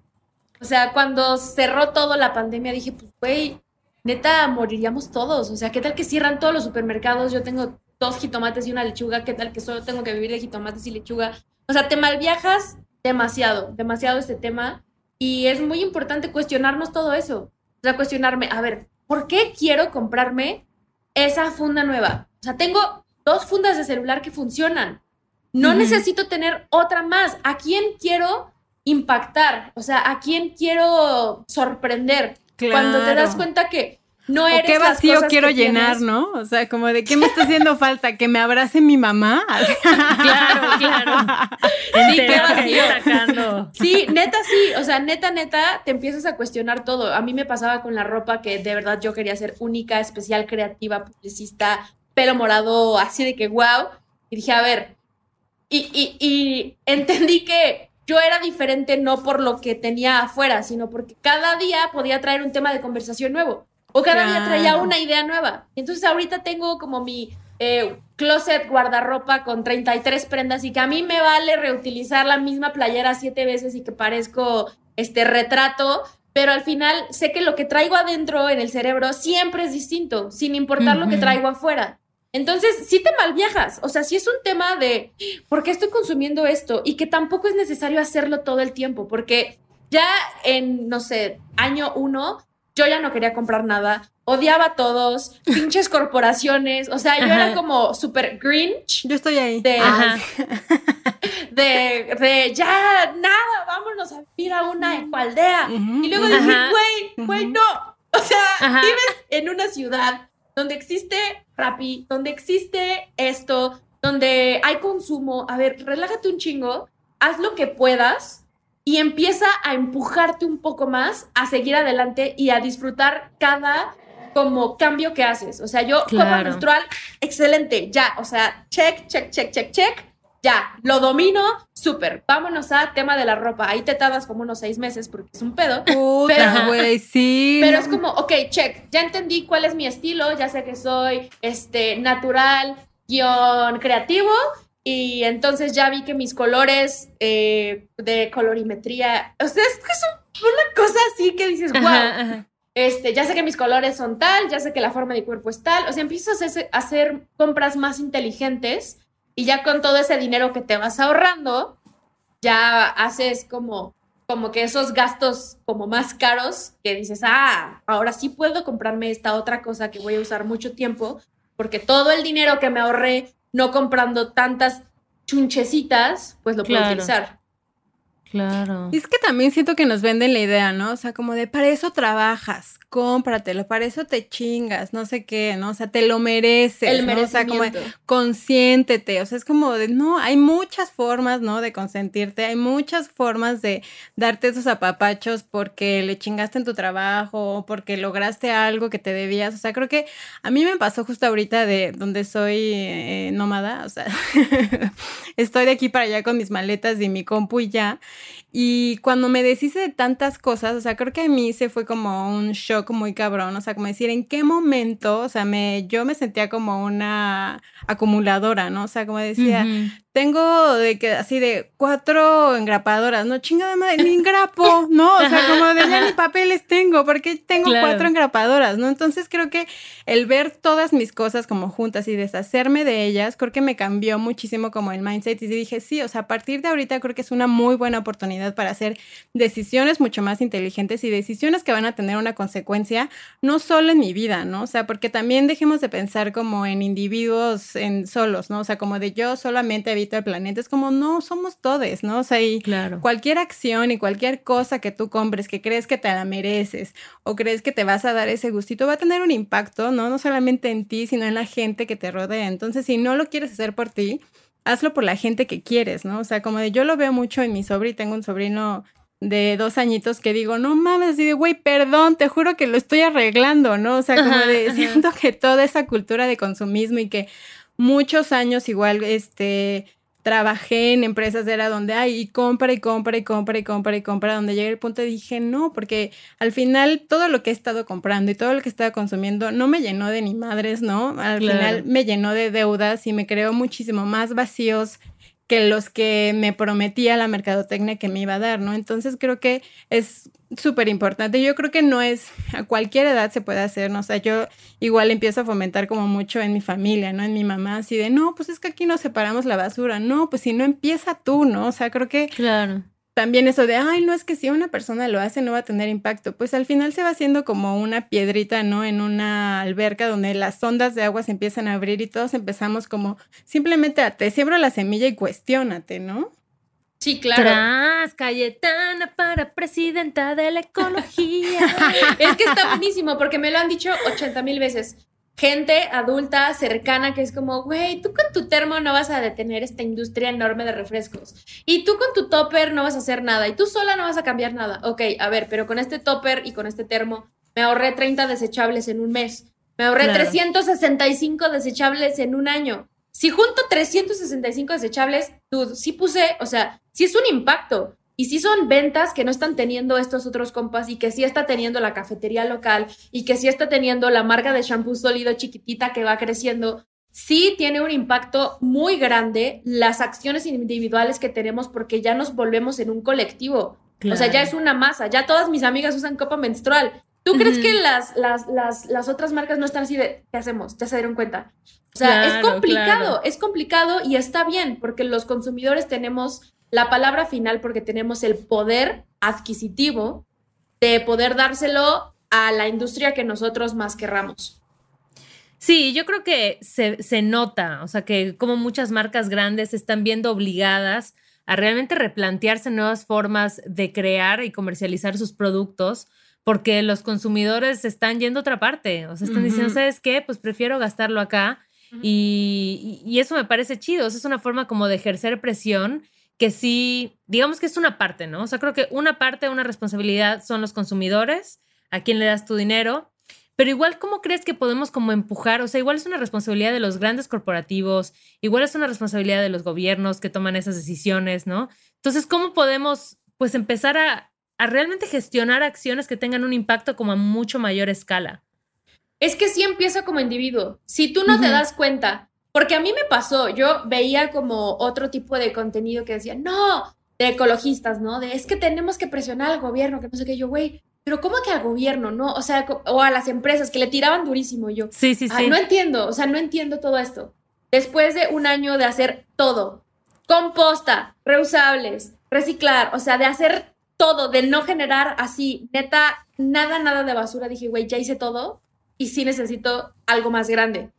O sea, cuando cerró todo la pandemia dije, pues, güey, neta, moriríamos todos. O sea, ¿qué tal que cierran todos los supermercados? Yo tengo dos jitomates y una lechuga. ¿Qué tal que solo tengo que vivir de jitomates y lechuga? O sea, te malviajas demasiado, demasiado este tema. Y es muy importante cuestionarnos todo eso. O sea, cuestionarme, a ver, ¿por qué quiero comprarme esa funda nueva? O sea, tengo dos fundas de celular que funcionan. No necesito tener otra más. ¿A quién quiero impactar? O sea, ¿a quién quiero sorprender? Cuando te das cuenta que no eres qué vacío quiero llenar, ¿no? O sea, como de qué me está haciendo falta, que me abrace mi mamá. claro, claro. Sí, qué vacío. Sí, neta sí, o sea, neta, neta, te empiezas a cuestionar todo. A mí me pasaba con la ropa que de verdad yo quería ser única, especial, creativa, publicista, pelo morado, así de que wow. Y dije, a ver, y, y entendí que yo era diferente no por lo que tenía afuera, sino porque cada día podía traer un tema de conversación nuevo. O cada día traía una idea nueva. Entonces ahorita tengo como mi eh, closet guardarropa con 33 prendas y que a mí me vale reutilizar la misma playera siete veces y que parezco este retrato, pero al final sé que lo que traigo adentro en el cerebro siempre es distinto, sin importar lo que traigo afuera. Entonces, sí te malviajas, o sea, sí es un tema de por qué estoy consumiendo esto y que tampoco es necesario hacerlo todo el tiempo, porque ya en, no sé, año uno yo ya no quería comprar nada, odiaba a todos, pinches corporaciones, o sea, yo era como súper grinch. Yo estoy ahí. De, de, de, ya, nada, vámonos a ir a una ecualdea. y luego dije, güey, güey, no. O sea, vives en una ciudad donde existe Rappi, donde existe esto, donde hay consumo. A ver, relájate un chingo, haz lo que puedas y empieza a empujarte un poco más a seguir adelante y a disfrutar cada como cambio que haces. O sea, yo como menstrual, excelente, ya, o sea, check, check, check, check, check, ya, lo domino, súper. Vámonos a tema de la ropa. Ahí te tardas como unos seis meses porque es un pedo. Puta, güey, sí. Pero es como, ok, check, ya entendí cuál es mi estilo, ya sé que soy, este, natural, guion creativo y entonces ya vi que mis colores eh, de colorimetría, o sea, es una cosa así que dices, wow. Este, ya sé que mis colores son tal, ya sé que la forma de mi cuerpo es tal. O sea, empiezas a hacer, compras más inteligentes y ya con todo ese dinero que te vas ahorrando, ya haces como, como que esos gastos como más caros que dices, ah, ahora sí puedo comprarme esta otra cosa que voy a usar mucho tiempo, porque todo el dinero que me ahorré no comprando tantas chunchecitas, pues lo puedo utilizar. Claro. Y es que también siento que nos venden la idea, ¿no? O sea, como de para eso trabajas, cómpratelo, para eso te chingas, no sé qué, ¿no? O sea, te lo mereces. El ¿no? O sea, como consiéntete. O sea, es como de, no, hay muchas formas, ¿no? De consentirte, hay muchas formas de darte esos apapachos porque le chingaste en tu trabajo, porque lograste algo que te debías. O sea, creo que a mí me pasó justo ahorita de donde soy eh, nómada, o sea, estoy de aquí para allá con mis maletas y mi compu y ya. Y cuando me deshice de tantas cosas, o sea, creo que a mí se fue como un shock muy cabrón, o sea, como decir, ¿en qué momento? O sea, me, yo me sentía como una acumuladora, ¿no? O sea, como decía, tengo de que así de cuatro engrapadoras, no chingada madre, ni engrapo, ¿no? O sea, como de ya ni papeles tengo, porque tengo cuatro engrapadoras, ¿no? Entonces creo que el ver todas mis cosas como juntas y deshacerme de ellas, creo que me cambió muchísimo como el mindset y dije, sí, o sea, a partir de ahorita creo que es una muy buena oportunidad para hacer decisiones mucho más inteligentes y decisiones que van a tener una consecuencia, no solo en mi vida, ¿no? O sea, porque también dejemos de pensar como en individuos en solos, ¿no? O sea, como de yo solamente el planeta. Es como, no, somos todos, ¿no? O sea, y cualquier acción y cualquier cosa que tú compres que crees que te la mereces o crees que te vas a dar ese gustito va a tener un impacto, ¿no? No solamente en ti, sino en la gente que te rodea. Entonces, si no lo quieres hacer por ti, hazlo por la gente que quieres, ¿no? O sea, como de yo lo veo mucho en mi sobrino, tengo un sobrino de dos añitos que digo, no mames, así de, güey, perdón, te juro que lo estoy arreglando, ¿no? O sea, como de, siento que toda esa cultura de consumismo y que muchos años igual, este, trabajé en empresas era donde hay y compra y compra y compra y compra y compra, donde llegué al punto y dije no, porque al final todo lo que he estado comprando y todo lo que he estado consumiendo no me llenó de ni madres, ¿no? Al final me llenó de deudas y me creó muchísimo más vacíos que los que me prometía la mercadotecnia que me iba a dar, ¿no? Entonces creo que es súper importante. Yo creo que no es, a cualquier edad se puede hacer, ¿no? O sea, yo igual empiezo a fomentar como mucho en mi familia, ¿no? En mi mamá, así de, no, pues es que aquí no separamos la basura, no, pues si no empieza tú, ¿no? O sea, creo que... Claro también eso de, ay, no es que si una persona lo hace no va a tener impacto, pues al final se va haciendo como una piedrita, ¿no? En una alberca donde las ondas de agua se empiezan a abrir y todos empezamos como simplemente a te siembro la semilla y cuestiónate, ¿no? Sí, claro. Tras Cayetana para presidenta de la ecología. es que está buenísimo porque me lo han dicho 80 mil veces. Gente adulta, cercana, que es como, güey, tú con tu termo no vas a detener esta industria enorme de refrescos. Y tú con tu topper no vas a hacer nada. Y tú sola no vas a cambiar nada. Ok, a ver, pero con este topper y con este termo me ahorré 30 desechables en un mes. Me ahorré 365 desechables en un año. Si junto 365 desechables, tú sí puse, o sea, sí es un impacto. Y sí son ventas que no están teniendo estos otros compas y que sí está teniendo la cafetería local y que sí está teniendo la marca de shampoo sólido chiquitita que va creciendo. Sí tiene un impacto muy grande las acciones individuales que tenemos porque ya nos volvemos en un colectivo. O sea, ya es una masa. Ya todas mis amigas usan copa menstrual. ¿Tú crees que las, las, las, las, otras marcas no están así de, ¿qué hacemos? Ya se dieron cuenta. O sea, es complicado, es complicado y está bien porque los consumidores tenemos la palabra final porque tenemos el poder adquisitivo de poder dárselo a la industria que nosotros más querramos. Sí, yo creo que se, se nota, o sea, que como muchas marcas grandes están viendo obligadas a realmente replantearse nuevas formas de crear y comercializar sus productos porque los consumidores están yendo a otra parte, o sea, están diciendo, ¿sabes qué? Pues prefiero gastarlo acá y, y, eso me parece chido, es una forma como de ejercer presión que sí, digamos que es una parte, ¿no? O sea, creo que una parte, una responsabilidad son los consumidores, a quién le das tu dinero, pero igual, ¿cómo crees que podemos como empujar? O sea, igual es una responsabilidad de los grandes corporativos, igual es una responsabilidad de los gobiernos que toman esas decisiones, ¿no? Entonces, ¿cómo podemos, pues, empezar a, a realmente gestionar acciones que tengan un impacto como a mucho mayor escala? Es que sí empieza como individuo. Si tú no te das cuenta porque a mí me pasó, yo veía como otro tipo de contenido que decía, no, de ecologistas, ¿no? De es que tenemos que presionar al gobierno, que no sé qué, yo, güey, pero ¿cómo que al gobierno, no? O sea, o a las empresas que le tiraban durísimo yo. Sí, sí, sí. no entiendo, o sea, no entiendo todo esto. Después de un año de hacer todo, composta, reusables, reciclar, o sea, de hacer todo, de no generar así, neta, nada, nada de basura, dije, güey, ya hice todo y sí necesito algo más grande.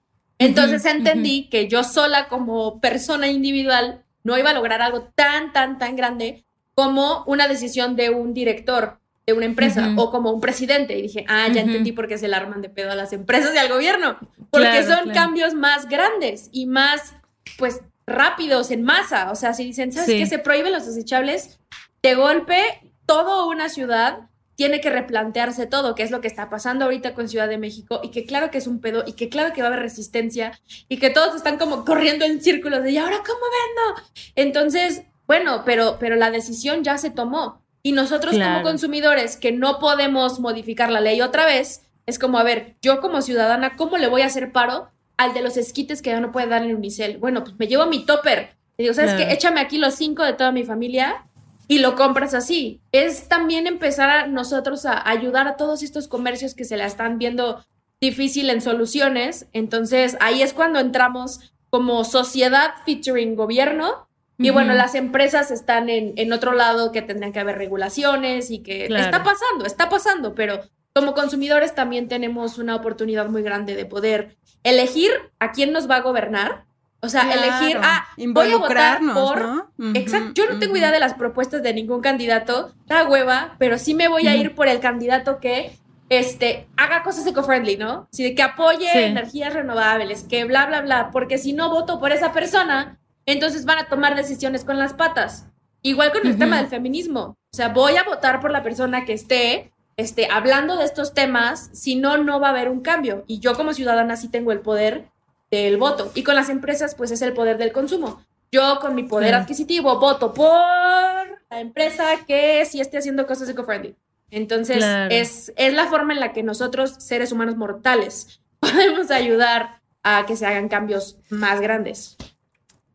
Entonces entendí que yo sola como persona individual no iba a lograr algo tan, tan, tan grande como una decisión de un director de una empresa o como un presidente. Y dije, ah, ya entendí por qué se le arman de pedo a las empresas y al gobierno. Porque son cambios más grandes y más, pues, rápidos en masa. O sea, si dicen, ¿sabes qué? Se prohíben los desechables, de golpe, toda una ciudad tiene que replantearse todo, que es lo que está pasando ahorita con Ciudad de México y que claro que es un pedo y que claro que va a haber resistencia y que todos están como corriendo en círculos de ¿y ahora cómo vendo? Entonces, bueno, pero, pero la decisión ya se tomó y nosotros como consumidores que no podemos modificar la ley otra vez, es como, a ver, yo como ciudadana, ¿cómo le voy a hacer paro al de los esquites que ya no puede dar en Unicel? Bueno, pues me llevo mi topper. Y digo, ¿sabes qué? Échame aquí los cinco de toda mi familia y lo compras así. Es también empezar a nosotros a ayudar a todos estos comercios que se la están viendo difícil en soluciones. Entonces ahí es cuando entramos como sociedad featuring gobierno. Y bueno, las empresas están en, en, otro lado que tendrían que haber regulaciones y que está pasando, está pasando, pero como consumidores también tenemos una oportunidad muy grande de poder elegir a quién nos va a gobernar o sea, elegir, ah, voy a votar por... ¿no? exacto, yo no tengo idea de las propuestas de ningún candidato, da hueva, pero sí me voy a ir por el candidato que este, haga cosas eco-friendly, ¿no? Sí, que apoye energías renovables, que bla, bla, bla, porque si no voto por esa persona, entonces van a tomar decisiones con las patas. Igual con el tema del feminismo. O sea, voy a votar por la persona que esté este, hablando de estos temas, si no, no va a haber un cambio. Y yo como ciudadana sí tengo el poder del voto. Y con las empresas, pues es el poder del consumo. Yo con mi poder adquisitivo voto por la empresa que sí esté haciendo cosas eco-friendly. Entonces, es, es la forma en la que nosotros, seres humanos mortales, podemos ayudar a que se hagan cambios más grandes.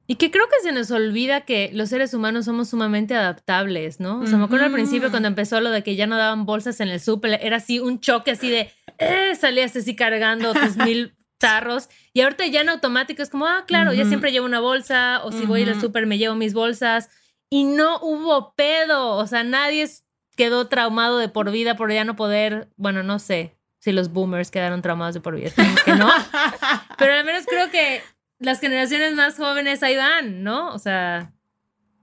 Y que creo que se nos olvida que los seres humanos somos sumamente adaptables, ¿no? O sea, me acuerdo al principio cuando empezó lo de que ya no daban bolsas en el súper, era así un choque así de, eh, salías así cargando tus mil tarros y ahorita ya en automático es como, ah, claro, ya siempre llevo una bolsa o si voy a ir al súper me llevo mis bolsas y no hubo pedo. O sea, nadie quedó traumado de por vida por ya no poder. Bueno, no sé si los boomers quedaron traumados de por vida. Que no. Pero al menos creo que las generaciones más jóvenes ahí van, ¿no? O sea,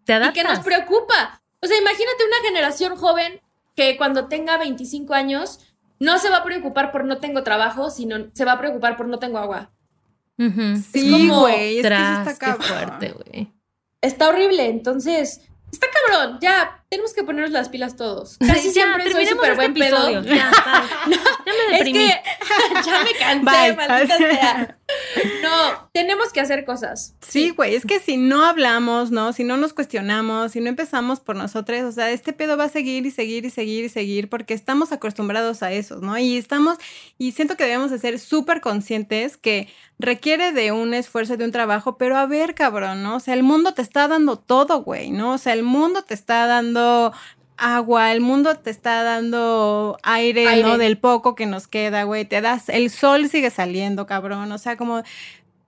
te Y adaptas. que nos preocupa. O sea, imagínate una generación joven que cuando tenga 25 años no se va a preocupar por no tengo trabajo, sino se va a preocupar por no tengo agua. Sí, como güey, es que eso está qué cabrón. fuerte, güey. Está horrible, entonces está cabrón. Ya tenemos que ponernos las pilas todos. Casi ya, siempre soy súper este buen pedo. episodio. Ya, bye. ya me Es deprimí. que ya me cansé, maldita sea. No, tenemos que hacer cosas. Sí, güey, es que si no hablamos, ¿no? Si no nos cuestionamos, si no empezamos por nosotros, o sea, este pedo va a seguir y seguir y seguir y seguir porque estamos acostumbrados a eso, ¿no? Y estamos, y siento que debemos de ser súper conscientes que requiere de un esfuerzo, de un trabajo, pero a ver, cabrón, ¿no? O sea, el mundo te está dando todo, güey, ¿no? O sea, el mundo te está dando agua, el mundo te está dando aire, Aire. ¿no? Del poco que nos queda, güey, te das, el sol sigue saliendo, cabrón, o sea, como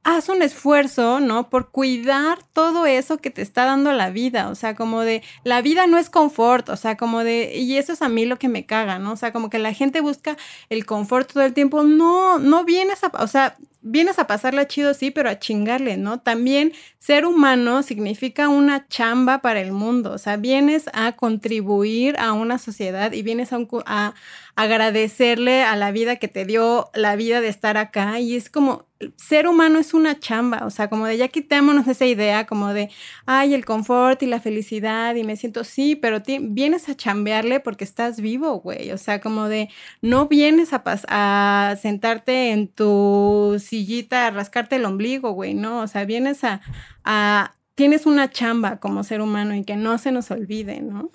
haz un esfuerzo, ¿no? Por cuidar todo eso que te está dando la vida, o sea, como de, la vida no es confort, o sea, como de, y eso es a mí lo que me caga, ¿no? O sea, como que la gente busca el confort todo el tiempo, no, no vienes a, o sea, vienes a pasarla chido, sí, pero a chingarle, ¿no? También ser humano significa una chamba para el mundo, o sea, vienes a contribuir a una sociedad y vienes a, a agradecerle a la vida que te dio la vida de estar acá y es como ser humano es una chamba, o sea, como de ya quitémonos esa idea como de, ay, el confort y la felicidad y me siento sí, pero vienes a chambearle porque estás vivo, güey, o sea, como de no vienes a, a sentarte en tu sillita a rascarte el ombligo, güey, no, o sea, vienes a, a, tienes una chamba como ser humano y que no se nos olvide, ¿no?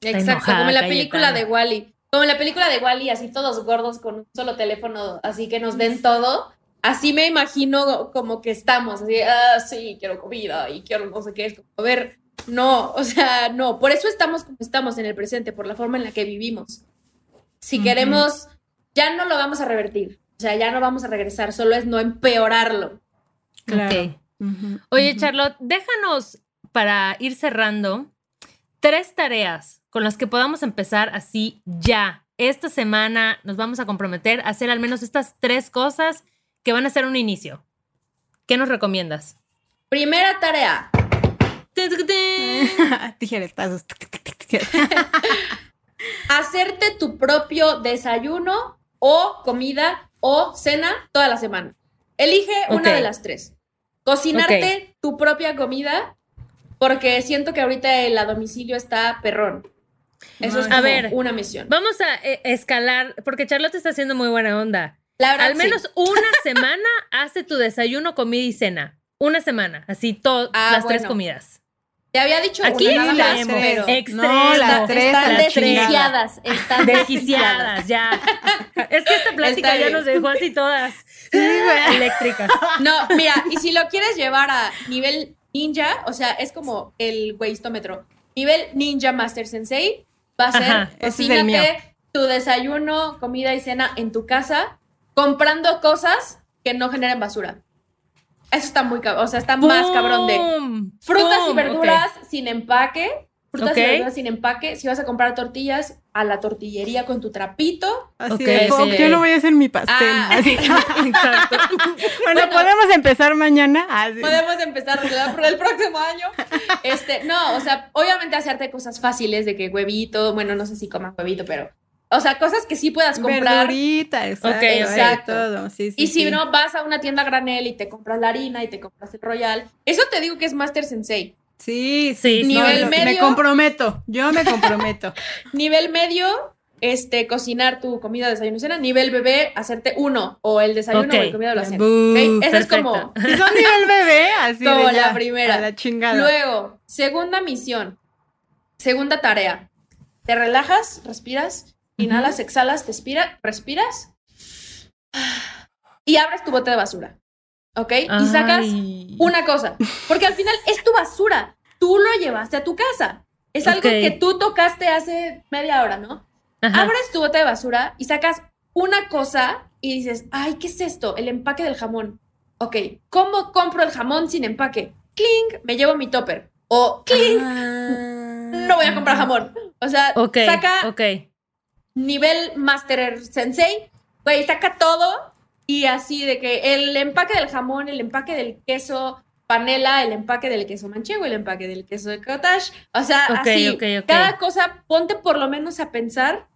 Exacto, enojada, como en la Cayetana. película de Wally. Como en la película de Wally, así todos gordos con un solo teléfono, así que nos den todo. Así me imagino como que estamos, así, ah, sí, quiero comida y quiero no sé qué. Es como, a ver, no, o sea, no. Por eso estamos como estamos en el presente, por la forma en la que vivimos. Si queremos, ya no lo vamos a revertir. O sea, ya no vamos a regresar, solo es no empeorarlo. Claro. Oye. Charlotte, déjanos para ir cerrando tres tareas con las que podamos empezar así ya. Esta semana nos vamos a comprometer a hacer al menos estas tres cosas que van a ser un inicio. ¿Qué nos recomiendas? Primera tarea, Tijeretazos. hacerte tu propio desayuno o comida o cena toda la semana. Elige una de las tres. Cocinarte tu propia comida porque siento que ahorita el a domicilio está perrón. Eso es como A ver. una misión. Vamos a eh, escalar, porque Charlotte está haciendo muy buena onda. La verdad, Al sí. menos una semana hace tu desayuno, comida y cena. Una semana, así todas Ah, las tres comidas. Te había dicho Aquí una nada más, extremo, pero extremo. No, las tres, están desquiciadas. Están Desquiciadas, ya. Es que esta plática ya nos dejó así todas eléctricas. No, mira, y si lo quieres llevar a nivel ninja, o sea, es como el weistómetro. Nivel ninja master sensei va a ser Ajá, cocínate tu desayuno, comida y cena en tu casa, comprando cosas que no generen basura. Eso está muy cabrón, o sea, está más cabrón de frutas y verduras sin empaque. Frutas y verduras sin empaque. Si vas a comprar tortillas, a la tortillería con tu trapito. Así Ok, de, "Fuck, sí. yo no voy a hacer mi pastel. Ah. Así. Exacto. bueno, Bueno. podemos empezar mañana. Así. Podemos empezar el próximo año. Este, no, o sea, obviamente hacerte cosas fáciles de que huevito, bueno, no sé si coman huevito, pero, o sea, cosas que sí puedas comprar. Verdurita, exacto. Ok, ahí exacto. todo, sí, sí, Y si sí. no, vas a una tienda granel y te compras la harina y te compras el royal. Eso te digo que es Master Sensei. Sí, Sí. Nivel Me medio. comprometo. Yo me comprometo. Nivel medio, este, cocinar tu comida, desayuno y cena. Nivel bebé, hacerte uno, o el desayuno Ok. o el comida o la cena. Bú, ¿ok? Esa es como Si son nivel bebé, así Como de la ya, primera. a la chingada. Luego, segunda misión, segunda tarea. Te relajas, respiras, inhalas, exhalas, te expira, respiras y abres tu bote de basura. ¿Ok? Y sacas una cosa. Porque al final es tu basura. Tú lo llevaste a tu casa. Es algo que tú tocaste hace media hora, ¿no? Ajá. Abres tu bote de basura y sacas una cosa y dices, ay, ¿qué es esto? El empaque del jamón. Ok, ¿cómo compro el jamón sin empaque? Clink, me llevo mi topper. O ¡cling! Ah. no voy a comprar jamón. O sea, Ok, saca ok. Nivel Master Sensei, güey, saca todo y así de que el empaque del jamón, el empaque del queso panela, el empaque del queso manchego, el empaque del queso de cottage, o sea, Ok, así, ok, ok. cada cosa, ponte por lo menos a pensar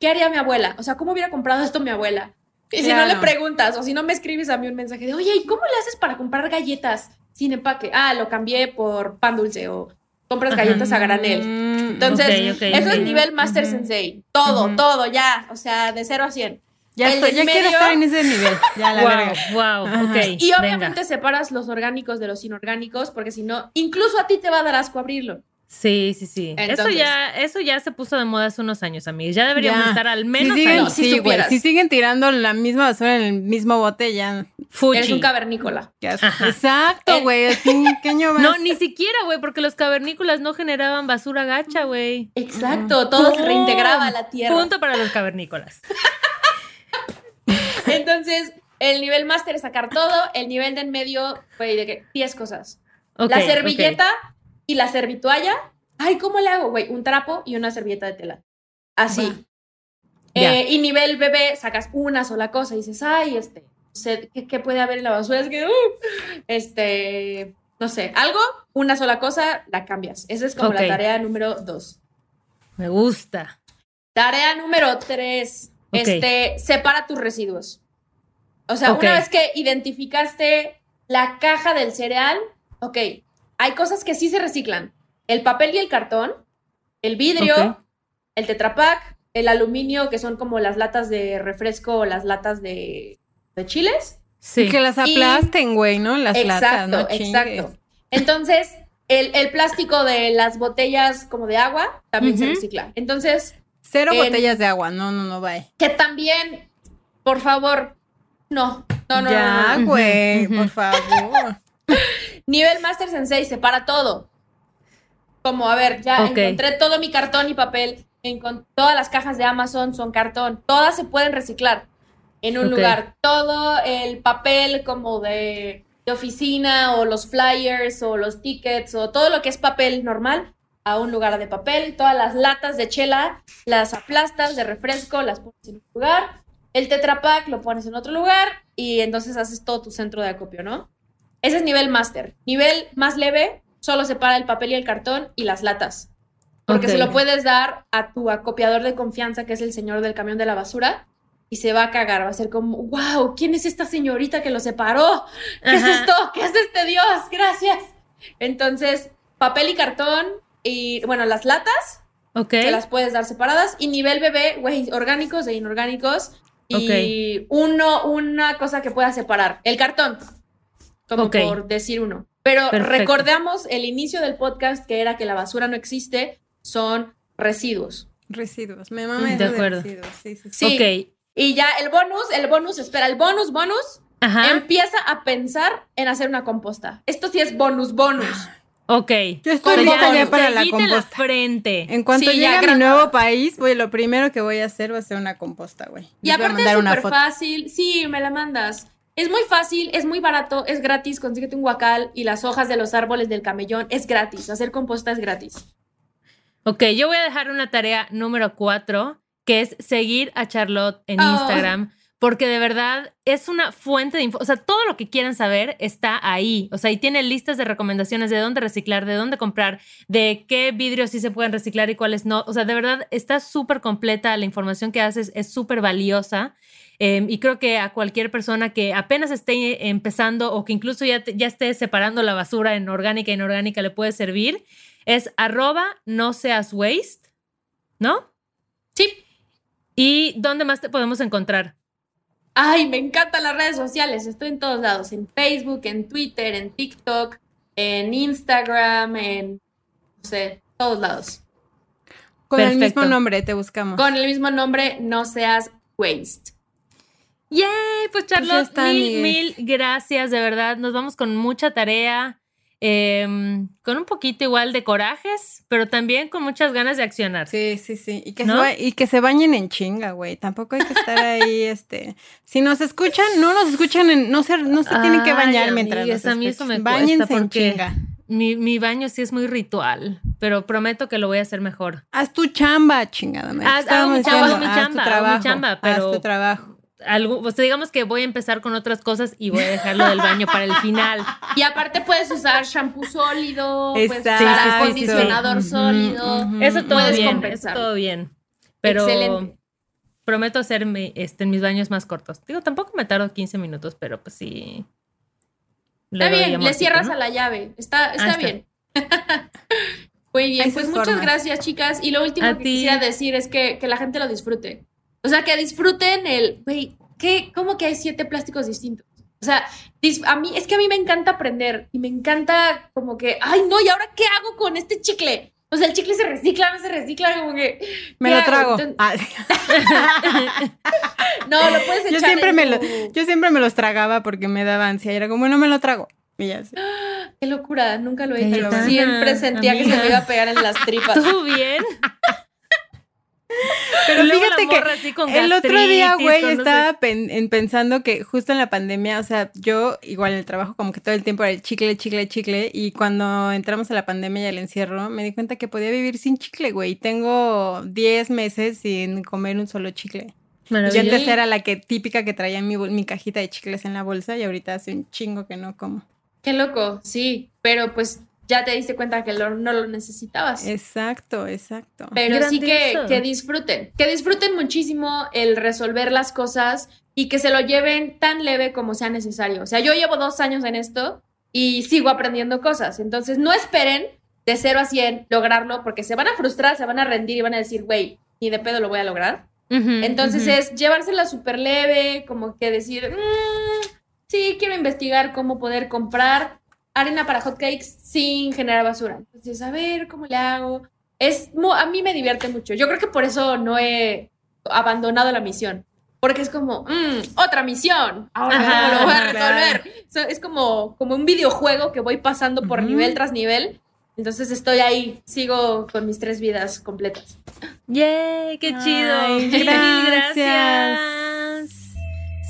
qué haría mi abuela, o sea, cómo hubiera comprado esto mi abuela. Y si no le Claro. preguntas o si no me escribes a mí un mensaje de, oye, ¿y cómo le haces para comprar galletas sin empaque? Ah, lo cambié por pan dulce o compras Ajá. galletas a granel. Entonces, Ok, ok, eso ok. es nivel Master. Sensei. Todo, Ujú. todo, ya. O sea, de 0 a 100. ya el estoy, ya quiero medio- estar en ese nivel. Ya la verga. Wow, wow, Ajá. ok. Y venga. obviamente separas los orgánicos de los inorgánicos, porque si no, incluso a ti te va a dar asco abrirlo. Sí, sí, sí. eso ya, eso ya se puso de moda hace unos años, amigos. Ya deberíamos Ya. estar al Si menos siguen, ahí. No, si sí, güey. supieras. Si siguen tirando la misma basura en el mismo bote, ya. Fuchi. Eres un cavernícola. Exacto, güey. así, ¿Qué año vas? No, ni siquiera, güey, porque los cavernícolas no generaban basura gacha, güey. Exacto, todo se reintegraba a la tierra. Punto para los cavernícolas. Entonces, el nivel máster es sacar todo, el nivel de en medio, güey, de que 10 cosas. La servilleta y la servitualla. Ay, ¿cómo le hago, güey? Un trapo y una servilleta de tela. Así. Eh, y nivel bebé, sacas una sola cosa y dices, ay, este, ¿qué, qué puede haber en la basura? Es que, uh, este, no sé, algo, una sola cosa, la cambias. Esa es como la tarea número dos. Me gusta. Tarea número tres, este, separa tus residuos. O sea, una vez que identificaste la caja del cereal, ok, hay cosas que sí se reciclan. El papel y el cartón, el vidrio, el tetrapack, el aluminio, que son como las latas de refresco o las latas de, de chiles. Sí. Que las aplasten, güey, ¿no? Las latas, Exacto, ¿no? Chingues. exacto. Entonces, el, el plástico de las botellas como de agua también se recicla. Entonces, Cero En- botellas de agua. No, no, no, bye. que también, por favor, no, no, no, ya, no, no. güey, Ujú, por favor. Nivel Master Sensei separa todo. Como, a ver, ya encontré todo mi cartón y papel. encon- todas las cajas de Amazon son cartón. Todas se pueden reciclar en un lugar. Todo el papel como de, de oficina o los flyers o los tickets o todo lo que es papel normal a un lugar de papel. Todas las latas de chela las aplastas de refresco, las pones en un lugar. El Tetra Pak lo pones en otro lugar y entonces haces todo tu centro de acopio, ¿no? Ese es nivel máster. Nivel más leve, solo separa el papel y el cartón y las latas. Porque se lo puedes dar a tu acopiador de confianza, que es el señor del camión de la basura, y se va a cagar. Va a ser como, wow, ¿quién es esta señorita que lo separó? ¿Qué es esto? ¿Qué es este Dios? Gracias. Entonces, papel y cartón y, bueno, las latas Ok. te las puedes dar separadas. Y nivel bebé, güey, orgánicos e inorgánicos. Y uno, una cosa que pueda separar. El cartón. Como por decir uno. Pero Perfecto. recordamos el inicio del podcast que era que la basura no existe, son residuos. Residuos. Me mama De eso de acuerdo. residuos. Sí, sí, sí. Sí. Ok. Y ya el bonus, el bonus, espera, el bonus, bonus, Ajá. empieza a pensar en hacer una composta. Esto sí es bonus, bonus. Ok. Yo estoy Como lista ya para la en la composta. frente. En cuanto Sí, llegue ya a mi nuevo país, güey, lo primero que voy a hacer va a ser una composta, güey. Y Les voy aparte es mandar una súper fácil. Sí, me la mandas. Es muy fácil, es muy barato, es gratis. Consíguete un guacal y las hojas de los árboles del camellón. Es gratis. Hacer composta es gratis. Ok, yo voy a dejar una tarea número cuatro, que es seguir a Charlotte en Oh. Instagram, porque de verdad es una fuente de info. O sea, todo lo que quieran saber está ahí. O sea, y tiene listas de recomendaciones de dónde reciclar, de dónde comprar, de qué vidrios sí se pueden reciclar y cuáles no. O sea, de verdad está súper completa. La información que haces es súper valiosa. Eh, y creo que a cualquier persona que apenas esté empezando o que incluso ya, te- ya esté separando la basura en orgánica e inorgánica le puede servir. Es arroba no seas waste, ¿no? Sí. ¿Y dónde más te podemos encontrar? Ay, me encantan las redes sociales. Estoy en todos lados. En Facebook, en Twitter, en TikTok, en Instagram, en, no sé, todos lados. Con el mismo nombre te buscamos. Con el mismo nombre, no seas waste. ¡Yay! Pues ya Charlotte, está, mil, amigues. mil gracias, de verdad. Nos vamos con mucha tarea, em, con un poquito igual de corajes, pero también con muchas ganas de accionar. Sí, sí, sí. Y que, ¿No? se, ba- y que se bañen en chinga, güey. Tampoco hay que estar ahí, este. Si nos escuchan, no nos escuchan en. No se, no se tienen que bañar mientras nos a mí eso me Báñense en chinga. mi, mi baño sí es muy ritual, pero prometo que lo voy a hacer mejor. Haz tu chamba, chingada. Haz- hago mi chamba, hago mi haz tu chamba, hago mi chamba, haz pero- tu trabajo. Algo, o sea, digamos que voy a empezar con otras cosas y voy a dejarlo del baño para el final. Y aparte puedes usar shampoo sólido, puedes usar Sí, sí, sí, acondicionador sólido. Eso todo Puedes bien, compensar. eso todo bien. Pero Excelente. prometo hacer mi- este, mis baños más cortos. Digo, tampoco me tardo 15 minutos, pero pues sí. le Está bien, le cierras ¿no? a la llave. Está, está está. bien. Muy bien, Hay pues muchas formas. gracias, chicas. Y lo último A que ti. quisiera decir es que, que la gente lo disfrute. O sea, que disfruten el, güey, ¿qué? ¿Cómo que hay siete plásticos distintos? O sea, a mí, es que a mí me encanta aprender y me encanta como que, ay, no, ¿y ahora qué hago con este chicle? O sea, el chicle se recicla, no se recicla, como que... Me ¿qué lo hago? trago. Entonces- Ah, no, lo puedes echar yo, siempre en me lo- tu- yo siempre me los tragaba porque me daba ansia. Y era como, no me lo trago. Y ya sé. Qué locura, nunca lo he hecho. Siempre sentía que se me iba a pegar en las tripas. ¿Tú bien? Pero fíjate que morra así con El otro día, güey, estaba pen- en- pensando que justo en la pandemia, o sea, yo igual en el trabajo como que todo el tiempo era el chicle, chicle, chicle, y cuando entramos a la pandemia y al encierro, me di cuenta que podía vivir sin chicle, güey. Tengo 10 meses sin comer un solo chicle. Yo antes era la que típica que traía mi, mi cajita de chicles en la bolsa y ahorita hace un chingo que no como. Qué loco, sí, pero pues ya te diste cuenta que lo- no lo necesitabas. Exacto, exacto. Pero sí que, que disfruten, que disfruten muchísimo el resolver las cosas y que se lo lleven tan leve como sea necesario. O sea, yo llevo dos años en esto y sigo aprendiendo cosas. Entonces, no esperen de 0 a 100 lograrlo porque se van a frustrar, se van a rendir y van a decir, güey, ni de pedo lo voy a lograr. Entonces ujú. es llevársela súper leve, como que decir, "Mm, sí, quiero investigar cómo poder comprar arena para hotcakes sin generar basura. Entonces, a ver cómo le hago. Es, a mí me divierte mucho. Yo creo que por eso no he abandonado la misión. Porque es como, "Mm, otra misión. Ahora Ajá, lo voy a claro. resolver. So, es como, como un videojuego que voy pasando por Ujú. nivel tras nivel. Entonces estoy ahí, sigo con mis tres vidas completas. ¡Yay! ¡Qué chido! Ay, Mil gracias. gracias.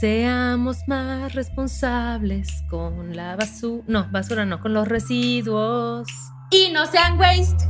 Seamos más responsables con la basura. No, basura no, con los residuos. Y no sean waste.